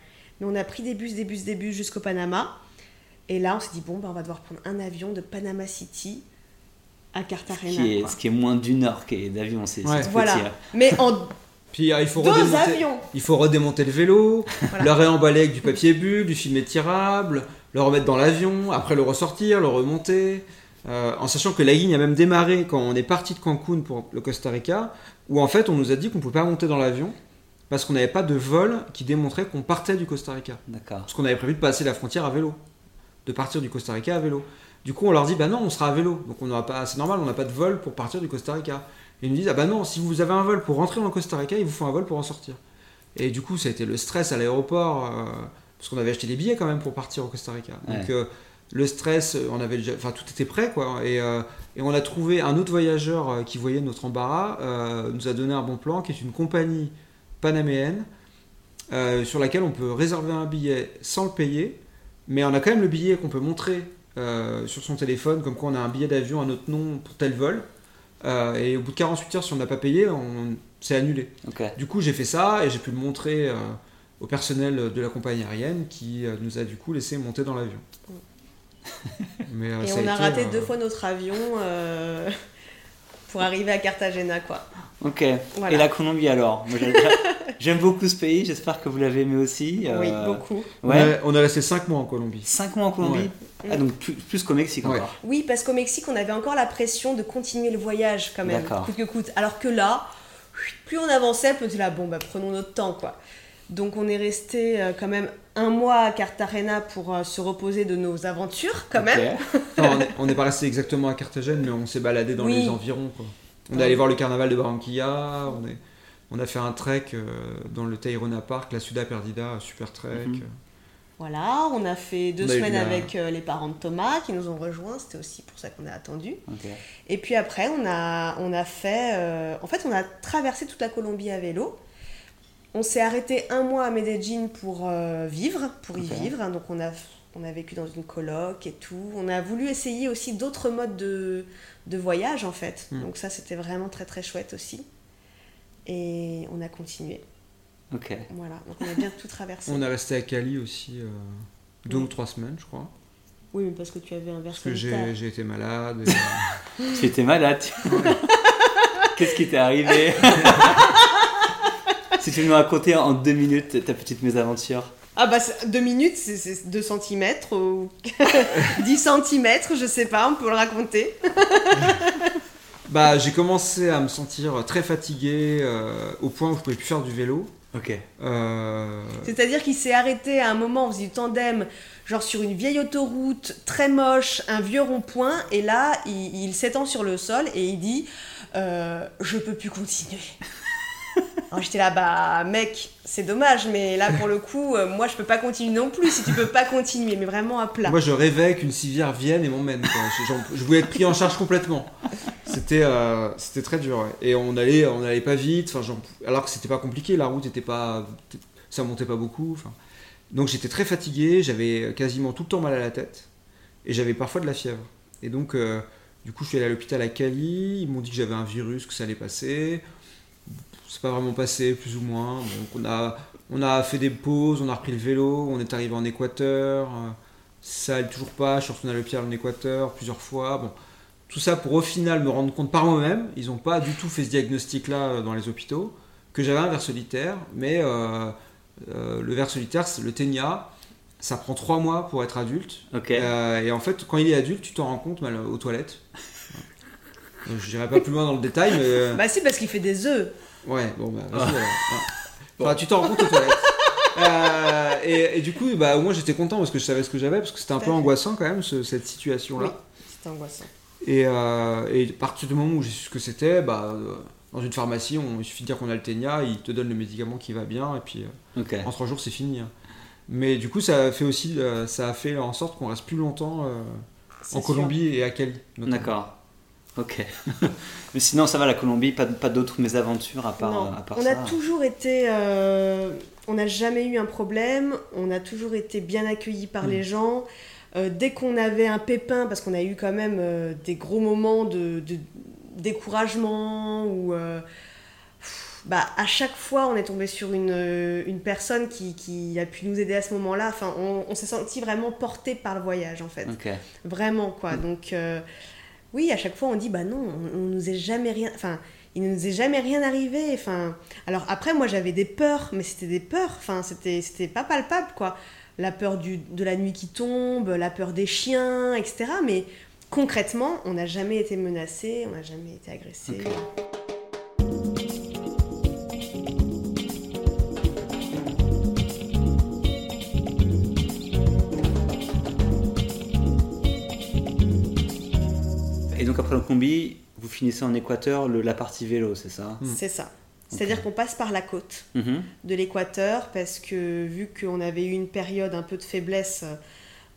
Mais on a pris des bus, des bus, des bus jusqu'au Panama. Et là, on s'est dit, bon, bah, on va devoir prendre un avion de Panama City à Cartagena. Ce qui est, quoi. ce qui est moins d'une heure d'avion, c'est Ouais. c'est Voilà. petit. Mais en Puis euh, il faut deux redémonter. avions. Il faut redémonter le vélo, Voilà. le réemballer avec du papier bulle, du film étirable, le remettre dans l'avion, après le ressortir, le remonter. Euh, en sachant que la ligne a même démarré quand on est parti de Cancun pour le Costa Rica, où en fait on nous a dit qu'on ne pouvait pas monter dans l'avion parce qu'on n'avait pas de vol qui démontrait qu'on partait du Costa Rica. D'accord. Parce qu'on avait prévu de passer la frontière à vélo, de partir du Costa Rica à vélo. Du coup, on leur dit bah non, on sera à vélo, donc on n'aura pas, c'est normal, on n'a pas de vol pour partir du Costa Rica. Et ils nous disent ah bah non, si vous avez un vol pour rentrer dans le Costa Rica, il vous faut un vol pour en sortir. Et du coup, ça a été le stress à l'aéroport, euh, parce qu'on avait acheté des billets quand même pour partir au Costa Rica. Donc euh, le stress, on avait déjà, enfin tout était prêt quoi. Et, euh, et on a trouvé un autre voyageur euh, qui voyait notre embarras, euh, nous a donné un bon plan, qui est une compagnie panaméenne euh, sur laquelle on peut réserver un billet sans le payer, mais on a quand même le billet qu'on peut montrer euh, sur son téléphone, comme quoi on a un billet d'avion à notre nom pour tel vol. Euh, et au bout de 48 heures, si on n'a pas payé, on... c'est annulé. Du coup, j'ai fait ça et j'ai pu le montrer euh, au personnel de la compagnie aérienne qui euh, nous a du coup laissé monter dans l'avion. Mais, euh, Et on a été, raté euh, deux fois notre avion euh, pour arriver à Cartagena, quoi. Ok. Voilà. Et la Colombie alors j'aime- beaucoup ce pays, j'espère que vous l'avez aimé aussi. Oui, euh, beaucoup. On, Ouais. a, on a resté 5 mois en Colombie. 5 mois en Colombie Ouais. Ah, donc plus, plus qu'au Mexique Ouais. encore. Oui, parce qu'au Mexique, on avait encore la pression de continuer le voyage quand même, coûte que coûte. Alors que là, plus on avançait, plus on était là, bon, bah, prenons notre temps, quoi. Donc on est resté euh, quand même un mois à Cartagena pour euh, se reposer de nos aventures, quand même. Enfin, on est- on n'est pas resté exactement à Carthagène, mais on s'est baladé dans Oui. les environs. Quoi. On est Ouais. allé voir le carnaval de Barranquilla, on, est, on a fait un trek euh, dans le Tayrona Park, la Ciudad Perdida, super trek. Mhm. Voilà, on a fait deux semaines la- avec euh, les parents de Thomas qui nous ont rejoints, c'était aussi pour ça qu'on a attendu. Et puis après, on a, on a fait. euh, en fait, on a traversé toute la Colombie à vélo. On s'est arrêté un mois à Medellín pour euh, vivre, pour y vivre. hein. Donc, on a, on a vécu dans une coloc et tout. On a voulu essayer aussi d'autres modes de, de voyage, en fait. Mm. Donc, ça, c'était vraiment très, très chouette aussi. Et on a continué. Ok. Voilà. Donc, on a bien tout traversé. On est resté à Cali aussi euh, deux Oui. ou trois semaines, je crois. Oui, mais parce que tu avais un Parce verre que j'ai j'ai été malade. et, Tu étais malade. Qu'est-ce qui t'est arrivé? Si tu veux nous raconter en deux minutes ta petite mésaventure. Ah bah deux minutes, c'est- c'est 2 cm ou 10 cm, je sais pas, on peut le raconter. bah, j'ai commencé à me sentir très fatigué euh, au point où je pouvais plus faire du vélo. Ok. Euh, C'est-à-dire qu'il s'est arrêté à un moment, on faisait du tandem, genre sur une vieille autoroute très moche, un vieux rond-point, et là, il, il s'étend sur le sol et il dit euh, Je peux plus continuer. Alors j'étais là, bah mec, c'est dommage, mais là pour le coup, euh, moi je peux pas continuer non plus si tu peux pas continuer, mais vraiment à plat. Moi, je rêvais qu'une civière vienne et m'emmène. Je, voulais être pris en charge complètement. C'était, euh, très dur. Et on allait, on allait pas vite. Alors que c'était pas compliqué. La route était pas, ça montait pas beaucoup. Donc j'étais très fatigué. J'avais quasiment tout le temps mal à la tête et j'avais parfois de la fièvre. Et donc, euh, du coup, je suis allé à l'hôpital à Cali. Ils m'ont dit que j'avais un virus, que ça allait passer. C'est pas vraiment passé, plus ou moins. Donc on a, on a fait des pauses, on a repris le vélo, on est arrivé en Équateur. euh, ça allait toujours pas, je suis retourné à l'hôpital en Équateur plusieurs fois. Bon, tout ça pour au final me rendre compte par moi-même, ils n'ont pas du tout fait ce diagnostic-là euh, dans les hôpitaux, que j'avais un ver solitaire, mais euh, euh, le ver solitaire, c'est le ténia, ça prend trois mois pour être adulte. Euh, et en fait, quand il est adulte, tu t'en rends compte mal aux toilettes. Je dirais pas plus loin dans le détail, mais. Bah si, parce qu'il fait des œufs. Ouais, bon, bah, vas-y alors. Ouais. Enfin, tu t'en rends compte aux toilettes. Euh, et, et du coup, bah, au moins j'étais content parce que je savais ce que j'avais, parce que c'était un peu fait. angoissant quand même, ce- cette situation-là. Oui, c'était angoissant. Et, euh, et à partir du moment où j'ai su ce que c'était, bah, euh, dans une pharmacie, on, il suffit de dire qu'on a le ténia, ils te donnent le médicament qui va bien, et puis euh, en trois jours c'est fini. hein. Mais du coup, ça a fait aussi, euh, ça a fait en sorte qu'on reste plus longtemps euh, en sûr. Colombie et à Cali. D'accord. Ok. Mais sinon, ça va, la Colombie, pas, pas d'autres mésaventures à part, Non. à part on ça. a toujours été. euh, on n'a jamais eu un problème. On a toujours été bien accueillis par Mm. les gens. Euh, dès qu'on avait un pépin, parce qu'on a eu quand même euh, des gros moments de, de découragement ou. euh, bah, à chaque fois, on est tombé sur une, euh, une personne qui, qui a pu nous aider à ce moment-là. Enfin, on, on s'est senti vraiment porté par le voyage, en fait. Ok. Vraiment, quoi. Mm. Donc, euh, oui, à chaque fois, on dit, bah non, on, nous est jamais rien. Enfin, il ne nous est jamais rien arrivé. Enfin, alors après, moi, j'avais des peurs, mais c'était des peurs. Enfin, c'était, c'était pas palpable, quoi. La peur du, de la nuit qui tombe, la peur des chiens, etc. Mais concrètement, on n'a jamais été menacé, on n'a jamais été agressé. Et donc après le combi, vous finissez en Équateur le- la partie vélo, c'est ça C'est ça. C'est-à-dire qu'on passe par la côte. Mhm. de l'Équateur parce que vu qu'on avait eu une période un peu de faiblesse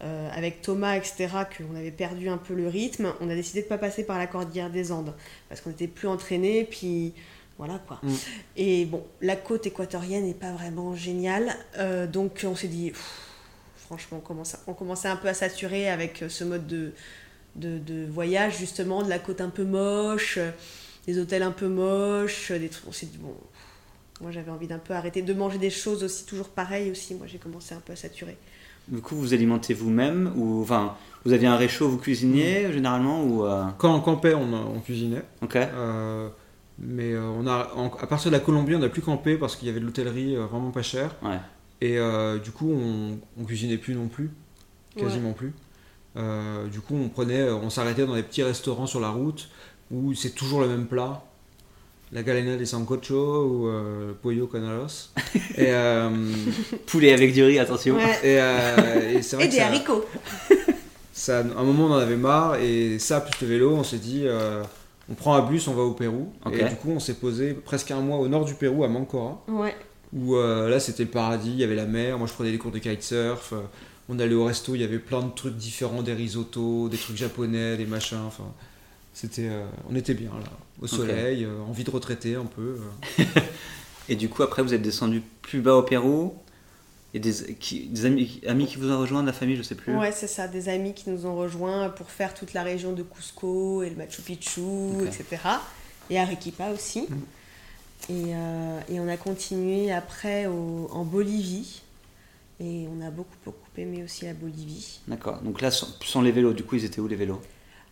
euh, avec Thomas, etc., qu'on avait perdu un peu le rythme, on a décidé de ne pas passer par la cordillère des Andes parce qu'on n'était plus entraîné, puis voilà quoi. Mm. Et bon, la côte équatorienne n'est pas vraiment géniale, euh, donc on s'est dit, pff, franchement, on commençait, on commençait un peu à saturer avec ce mode de, de, de voyage, justement, de la côte un peu moche, euh, des hôtels un peu moches, des trucs. On s'est dit, bon, moi, j'avais envie d'un peu arrêter de manger des choses aussi, toujours pareilles aussi. Moi, j'ai commencé un peu à saturer. Du coup, vous alimentez vous-même ou enfin, vous aviez un réchaud, vous cuisiniez généralement ou euh, Quand on campait, on, on cuisinait. Ok. Euh, mais euh, on a, en- à partir de la Colombie, on n'a plus campé parce qu'il y avait de l'hôtellerie euh, vraiment pas chère. Ouais. Et euh, du coup, on, on cuisinait plus non plus, quasiment plus. Euh, du coup, on prenait, on s'arrêtait dans des petits restaurants sur la route où c'est toujours le même plat. La galena de sancocho ou euh, pollo con arroz. et, euh, Poulet avec du riz, attention. Ouais. et, euh, et c'est vrai Et que des ça- haricots. ça, à un moment, on en avait marre et ça, plus le vélo, on s'est dit, euh, on prend un bus, on va au Pérou. Et du coup, on s'est posé presque un mois au nord du Pérou, à Mancora, Ouais. où euh, là, c'était le paradis, il y avait la mer. Moi, je prenais des cours de kitesurf. euh, on allait au resto, il y avait plein de trucs différents, des risottos, des trucs japonais, des machins. Enfin, c'était, euh, on était bien là, au soleil, euh, envie de retraiter un peu. euh. Et du coup, après, vous êtes descendu plus bas au Pérou. Et des, qui- des amis, amis qui vous ont rejoint, de la famille, je sais plus. Ouais, c'est ça. Des amis qui nous ont rejoints pour faire toute la région de Cusco et le Machu Picchu, etc. Et Arequipa aussi. Et, euh, et on a continué après au- en Bolivie. Et on a beaucoup, beaucoup aimé aussi la Bolivie. D'accord. Donc là, sans, sans les vélos, du coup, ils étaient où les vélos?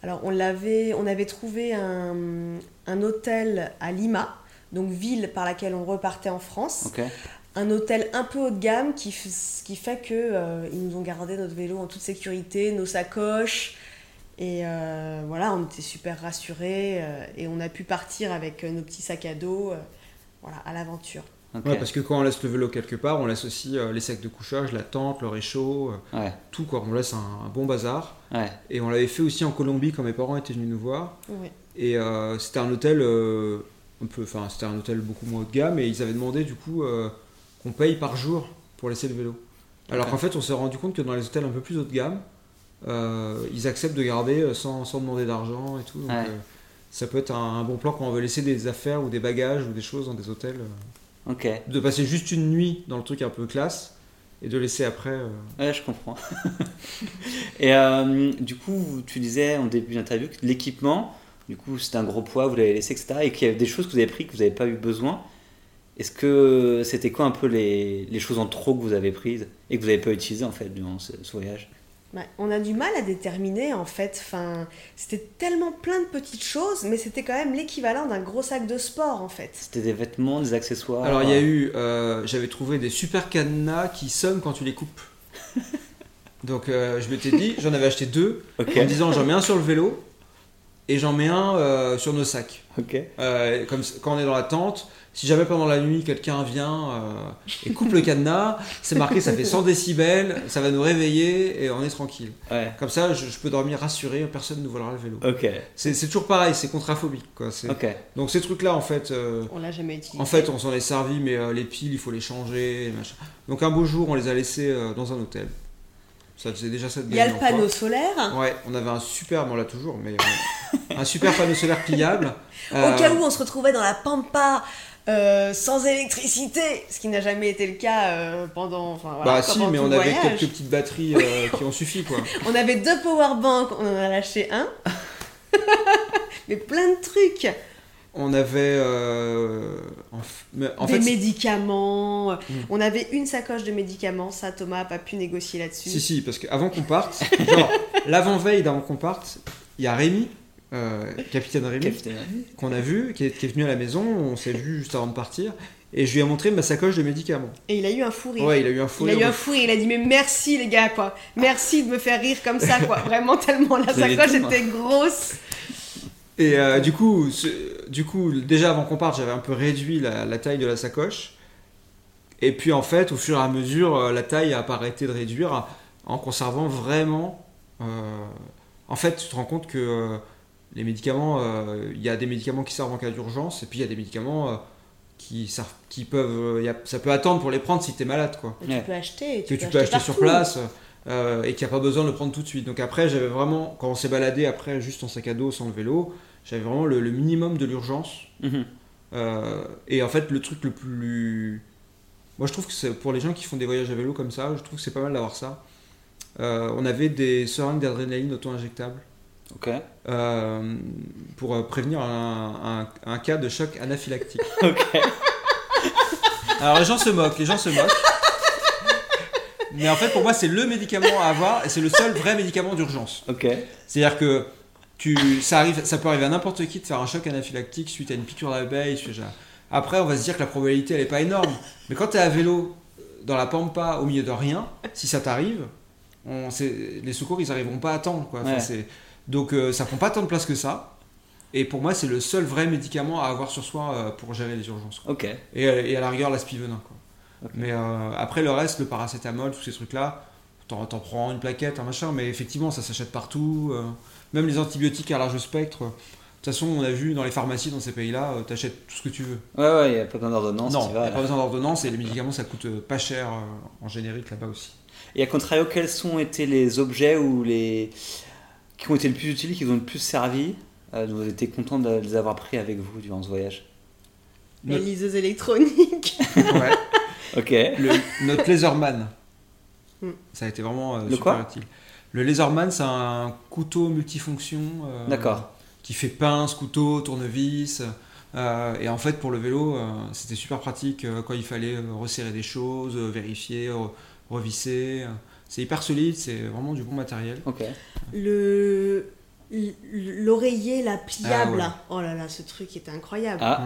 Alors, on, l'avait, on avait trouvé un, un hôtel à Lima, donc ville par laquelle on repartait en France. Un hôtel un peu haut de gamme qui, qui fait que euh, ils nous ont gardé notre vélo en toute sécurité, nos sacoches. Et euh, voilà, on était super rassurés euh, et on a pu partir avec nos petits sacs à dos voilà, à l'aventure. Ouais, parce que quand on laisse le vélo quelque part, on laisse aussi euh, les sacs de couchage, la tente, le réchaud, euh, Ouais. tout quoi. On laisse un, un bon bazar. Ouais. Et on l'avait fait aussi en Colombie quand mes parents étaient venus nous voir. Ouais. Et euh, c'était un hôtel euh, un peu, enfin c'était un hôtel beaucoup moins haut de gamme et ils avaient demandé du coup euh, qu'on paye par jour pour laisser le vélo. Alors qu'en fait on s'est rendu compte que dans les hôtels un peu plus haut de gamme, euh, ils acceptent de garder sans, sans demander d'argent et tout. Donc, Ouais. euh, ça peut être un, un bon plan quand on veut laisser des affaires ou des bagages ou des choses dans des hôtels. Ok. de passer juste une nuit dans le truc un peu classe et de laisser après. euh, Ouais, je comprends. et euh, du coup, tu disais en début d'interview que l'équipement, du coup, c'était un gros poids, vous l'avez laissé, etc. Et qu'il y avait des choses que vous avez pris que vous n'avez pas eu besoin. Est-ce que c'était quoi un peu les, les choses en trop que vous avez prises et que vous n'avez pas utilisées en fait durant ce, ce voyage? Ouais, on a du mal à déterminer en fait. Enfin, c'était tellement plein de petites choses, mais c'était quand même l'équivalent d'un gros sac de sport en fait. C'était des vêtements, des accessoires Alors il y a eu, euh, j'avais trouvé des super cadenas qui sonnent quand tu les coupes. Donc euh, je m'étais dit, j'en avais acheté deux en me disant j'en mets un sur le vélo et j'en mets un euh, sur nos sacs. Ok. Euh, comme quand on est dans la tente, si jamais pendant la nuit quelqu'un vient euh, et coupe le cadenas, c'est marqué ça fait 100 décibels, ça va nous réveiller et on est tranquille. Ouais. Comme ça je, je peux dormir rassuré, personne ne nous volera le vélo. Ok. C'est toujours pareil, c'est contraphobique quoi. c'est- Ok. Donc ces trucs là en fait. euh, On l'a jamais utilisé. en fait, on s'en est servi, mais euh, les piles, il faut les changer. et machin. Donc un beau jour, on les a laissés euh, dans un hôtel. Ça faisait déjà ça de Il y a le panneau solaire. Ouais, on avait un super, bon, on l'a toujours, mais euh, un super panneau solaire pliable. Au Euh, cas où on se retrouvait dans la pampa euh, sans électricité, ce qui n'a jamais été le cas euh, pendant. Enfin, voilà, Bah si, mais on avait quelques petites batteries euh, qui ont suffi quoi. On avait deux powerbanks, on en a lâché un. mais plein de trucs. On avait euh, en, f- mais en des fait, médicaments. Mm. On avait une sacoche de médicaments. Ça, Thomas n'a pas pu négocier là-dessus. si si, parce qu'avant qu'on parte, genre l'avant-veille d'avant qu'on parte, il y a Rémi, euh, capitaine Rémi, qu'on a vu, qui est, qui est venu à la maison, on s'est vu juste avant de partir, et je lui ai montré ma sacoche de médicaments. Et il a eu un fou rire. Ouais, il a eu un fou Il a rire eu un fou rire, il a dit mais merci les gars quoi, merci de me faire rire comme ça quoi, vraiment tellement la sacoche était grosse. Et euh, du, coup, ce- du coup, déjà avant qu'on parte, j'avais un peu réduit la, la taille de la sacoche. Et puis en fait, au fur et à mesure, euh, la taille a pas arrêté de réduire en conservant vraiment. euh, en fait, tu te rends compte que euh, les médicaments, euh, il y a des médicaments qui servent en cas d'urgence, et puis il y a des médicaments euh, qui, servent, qui peuvent. y a- ça peut attendre pour les prendre si tu es malade, quoi Ouais. Tu peux acheter, que tu peux acheter sur place euh, et qu'il n'y a pas besoin de le prendre tout de suite. Donc après, j'avais vraiment, quand on s'est baladé après juste en sac à dos sans le vélo, j'avais vraiment le, le minimum de l'urgence. Mhm. Euh, et en fait, le truc le plus. Moi, je trouve que c'est pour les gens qui font des voyages à vélo comme ça, je trouve que c'est pas mal d'avoir ça. Euh, on avait des seringues d'adrénaline auto-injectables Ok. euh, pour prévenir un, un- un cas de choc anaphylactique. Ok. Alors les gens se moquent, les gens se moquent. Mais en fait, pour moi, c'est le médicament à avoir et c'est le seul vrai médicament d'urgence. Ok. C'est-à-dire que tu, ça, arrive, ça peut arriver à n'importe qui de faire un choc anaphylactique suite à une piqûre d'abeille. suite à- Après, on va se dire que la probabilité, elle est pas énorme. Mais quand tu es à vélo, dans la pampa, au milieu de rien, si ça t'arrive, on, les secours, ils arriveront pas à temps. Quoi. Enfin, Ouais. c'est- donc, euh, ça prend pas tant de place que ça. Et pour moi, c'est le seul vrai médicament à avoir sur soi euh, pour gérer les urgences. quoi. Ok. Et, à- et à la rigueur, la spivenin. Quoi. Ok. Mais euh, après, le reste, le paracétamol, tous ces trucs-là, t'en, t'en prends une plaquette, un machin, mais effectivement, ça s'achète partout. Euh, même les antibiotiques à large spectre. De toute façon, on a vu dans les pharmacies dans ces pays-là, euh, t'achètes tout ce que tu veux. Ouais, ouais, il n'y a pas besoin d'ordonnance. non, tu il n'y a pas besoin d'ordonnance et les médicaments, ça coûte euh, pas cher euh, en générique là-bas aussi. Et à contrario, quels sont été les objets ou les qui ont été le plus utiles, qui vous ont le plus servi? Euh, Vous avez été content de les avoir pris avec vous durant ce voyage. La Notre- liseuse électronique. Ouais. Ok. Le- notre Laserman. Hmm. Ça a été vraiment euh, Le super quoi utile. Le Laserman, c'est un couteau multifonction. euh, D'accord. Qui fait pince, couteau, tournevis. euh, et en fait, pour le vélo, euh, c'était super pratique euh, quand il fallait resserrer des choses, vérifier, re- revisser. C'est hyper solide, c'est vraiment du bon matériel. Ok. Le l'oreiller là pliable Ah ouais. Oh là là, ce truc était incroyable. Ah.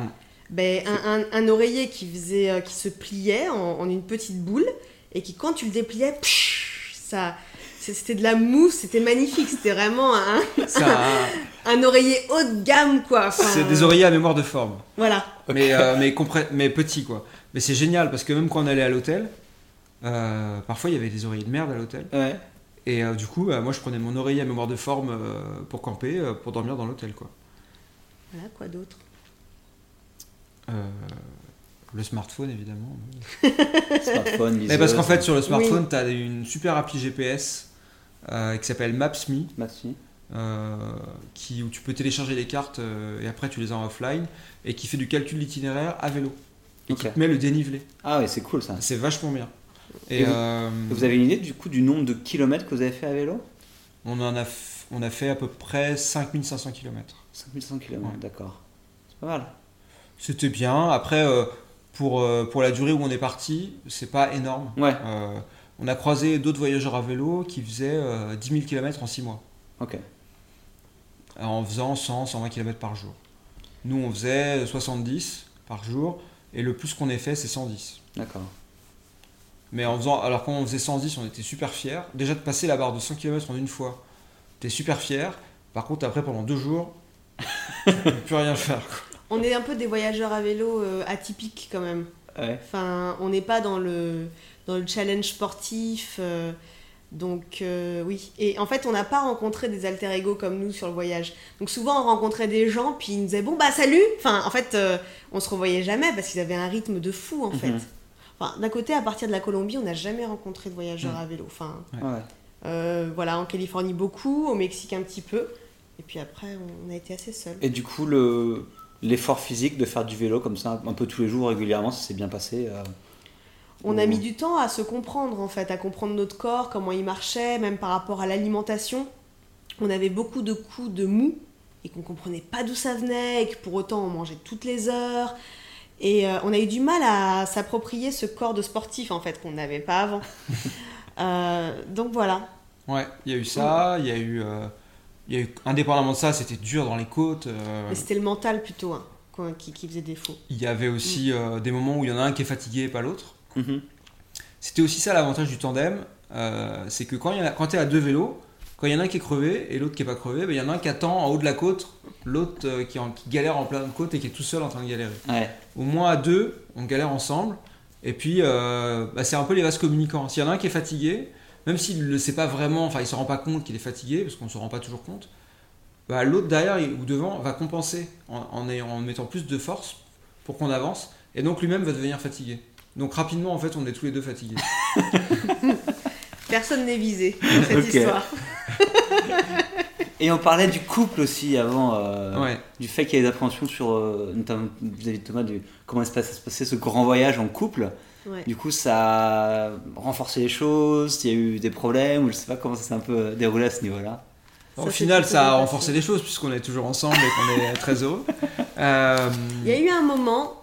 Ben, un, un- un oreiller qui faisait qui se pliait en, en une petite boule et qui quand tu le dépliais, psh, ça c'était de la mousse, c'était magnifique, c'était vraiment un, un- un oreiller haut de gamme quoi. Enfin, c'est des oreillers à mémoire de forme. Voilà. mais, euh, mais, compré- mais petit quoi. Mais c'est génial parce que même quand on allait à l'hôtel, euh, parfois il y avait des oreillers de merde à l'hôtel. Ouais. Et euh, du coup, bah, moi je prenais mon oreiller à mémoire de forme euh, pour camper, euh, pour dormir dans l'hôtel quoi. Voilà quoi d'autre? Euh, le smartphone évidemment. Smartphone, Mais parce qu'en fait sur le smartphone, Oui. tu as une super appli GPS euh, qui s'appelle Maps.me. Euh, qui, où tu peux télécharger les cartes euh, et après tu les as en offline et qui fait du calcul d'itinéraire à vélo et qui te met le dénivelé. Ah oui, c'est cool ça. C'est vachement bien. Et Et, vous- euh, Vous avez une idée du coup du nombre de kilomètres que vous avez fait à vélo? On, en a, f- on a fait à peu près 5500 km. 5100 km, Ouais. d'accord. C'est pas mal. C'était bien. Après, euh, pour, euh, pour la durée où on est parti, c'est pas énorme. Ouais, Euh, on a croisé d'autres voyageurs à vélo qui faisaient euh, 10 000 km en 6 mois, ok. en faisant 100, 120 km par jour. Nous, on faisait 70 par jour, et le plus qu'on ait fait, c'est 110. D'accord. Mais en faisant, alors quand on faisait 110, on était super fiers. Déjà de passer la barre de 100 km en une fois, t'es super fier. Par contre, après, pendant deux jours, tu peux plus rien faire. quoi. On est un peu des voyageurs à vélo euh, atypiques quand même. Ouais. Enfin, on n'est pas dans le, dans le challenge sportif. euh, donc, euh, oui. Et en fait, on n'a pas rencontré des alter ego comme nous sur le voyage. Donc, souvent, on rencontrait des gens, puis ils nous disaient Bon, bah, salut Enfin, en fait, euh, on se revoyait jamais parce qu'ils avaient un rythme de fou, en fait. Mhm. Enfin, d'un côté, à partir de la Colombie, on n'a jamais rencontré de voyageurs à vélo. Enfin, Ouais. Euh, voilà, en Californie beaucoup, au Mexique un petit peu. Et puis après, on a été assez seuls. Et du coup, le, l'effort physique de faire du vélo comme ça, un peu tous les jours régulièrement, ça s'est bien passé euh, On a mis du temps à se comprendre en fait, à comprendre notre corps, comment il marchait, même par rapport à l'alimentation. On avait beaucoup de coups de mou et qu'on comprenait pas d'où ça venait et que pour autant on mangeait toutes les heures. Et euh, on a eu du mal à s'approprier ce corps de sportif en fait qu'on n'avait pas avant. Euh, donc voilà. Ouais, il y a eu ça, il y a eu. euh, il y a eu, indépendamment de ça, c'était dur dans les côtes. euh, Mais c'était le mental plutôt hein, qui, qui faisait défaut. il y avait aussi euh, des moments où il y en a un qui est fatigué et pas l'autre. Mhm. C'était aussi ça l'avantage du tandem, euh, c'est que quand, il y en a- quand tu es à deux vélos, quand il y en a un qui est crevé et l'autre qui est pas crevé, ben, il y en a un qui attend en haut de la côte, l'autre euh, qui, galère en pleine côte et qui est tout seul en train de galérer. Ouais. Au moins à deux, on galère ensemble. Et puis, euh, bah, c'est un peu les vases communicants. S'il y en a un qui est fatigué, même s'il ne le sait pas vraiment, enfin, il se rend pas compte qu'il est fatigué, parce qu'on ne se rend pas toujours compte, bah, l'autre derrière ou devant va compenser en, en ayant- en mettant plus de force pour qu'on avance. Et donc lui-même va devenir fatigué. Donc rapidement, en fait, on est tous les deux fatigués. Personne n'est visé dans cette histoire. Et on parlait du couple aussi avant, euh, Ouais. du fait qu'il y ait des appréhensions sur, euh, notamment vis-à-vis de Thomas, du, comment se passe- se passait ce grand voyage en couple. Ouais. Du coup, ça a renforcé les choses, il y a eu des problèmes, ou je sais pas comment ça s'est un peu déroulé à ce niveau-là. Au final, ça a renforcé les choses puisqu'on est toujours ensemble et qu'on est très heureux. Euh, Il y a eu un moment,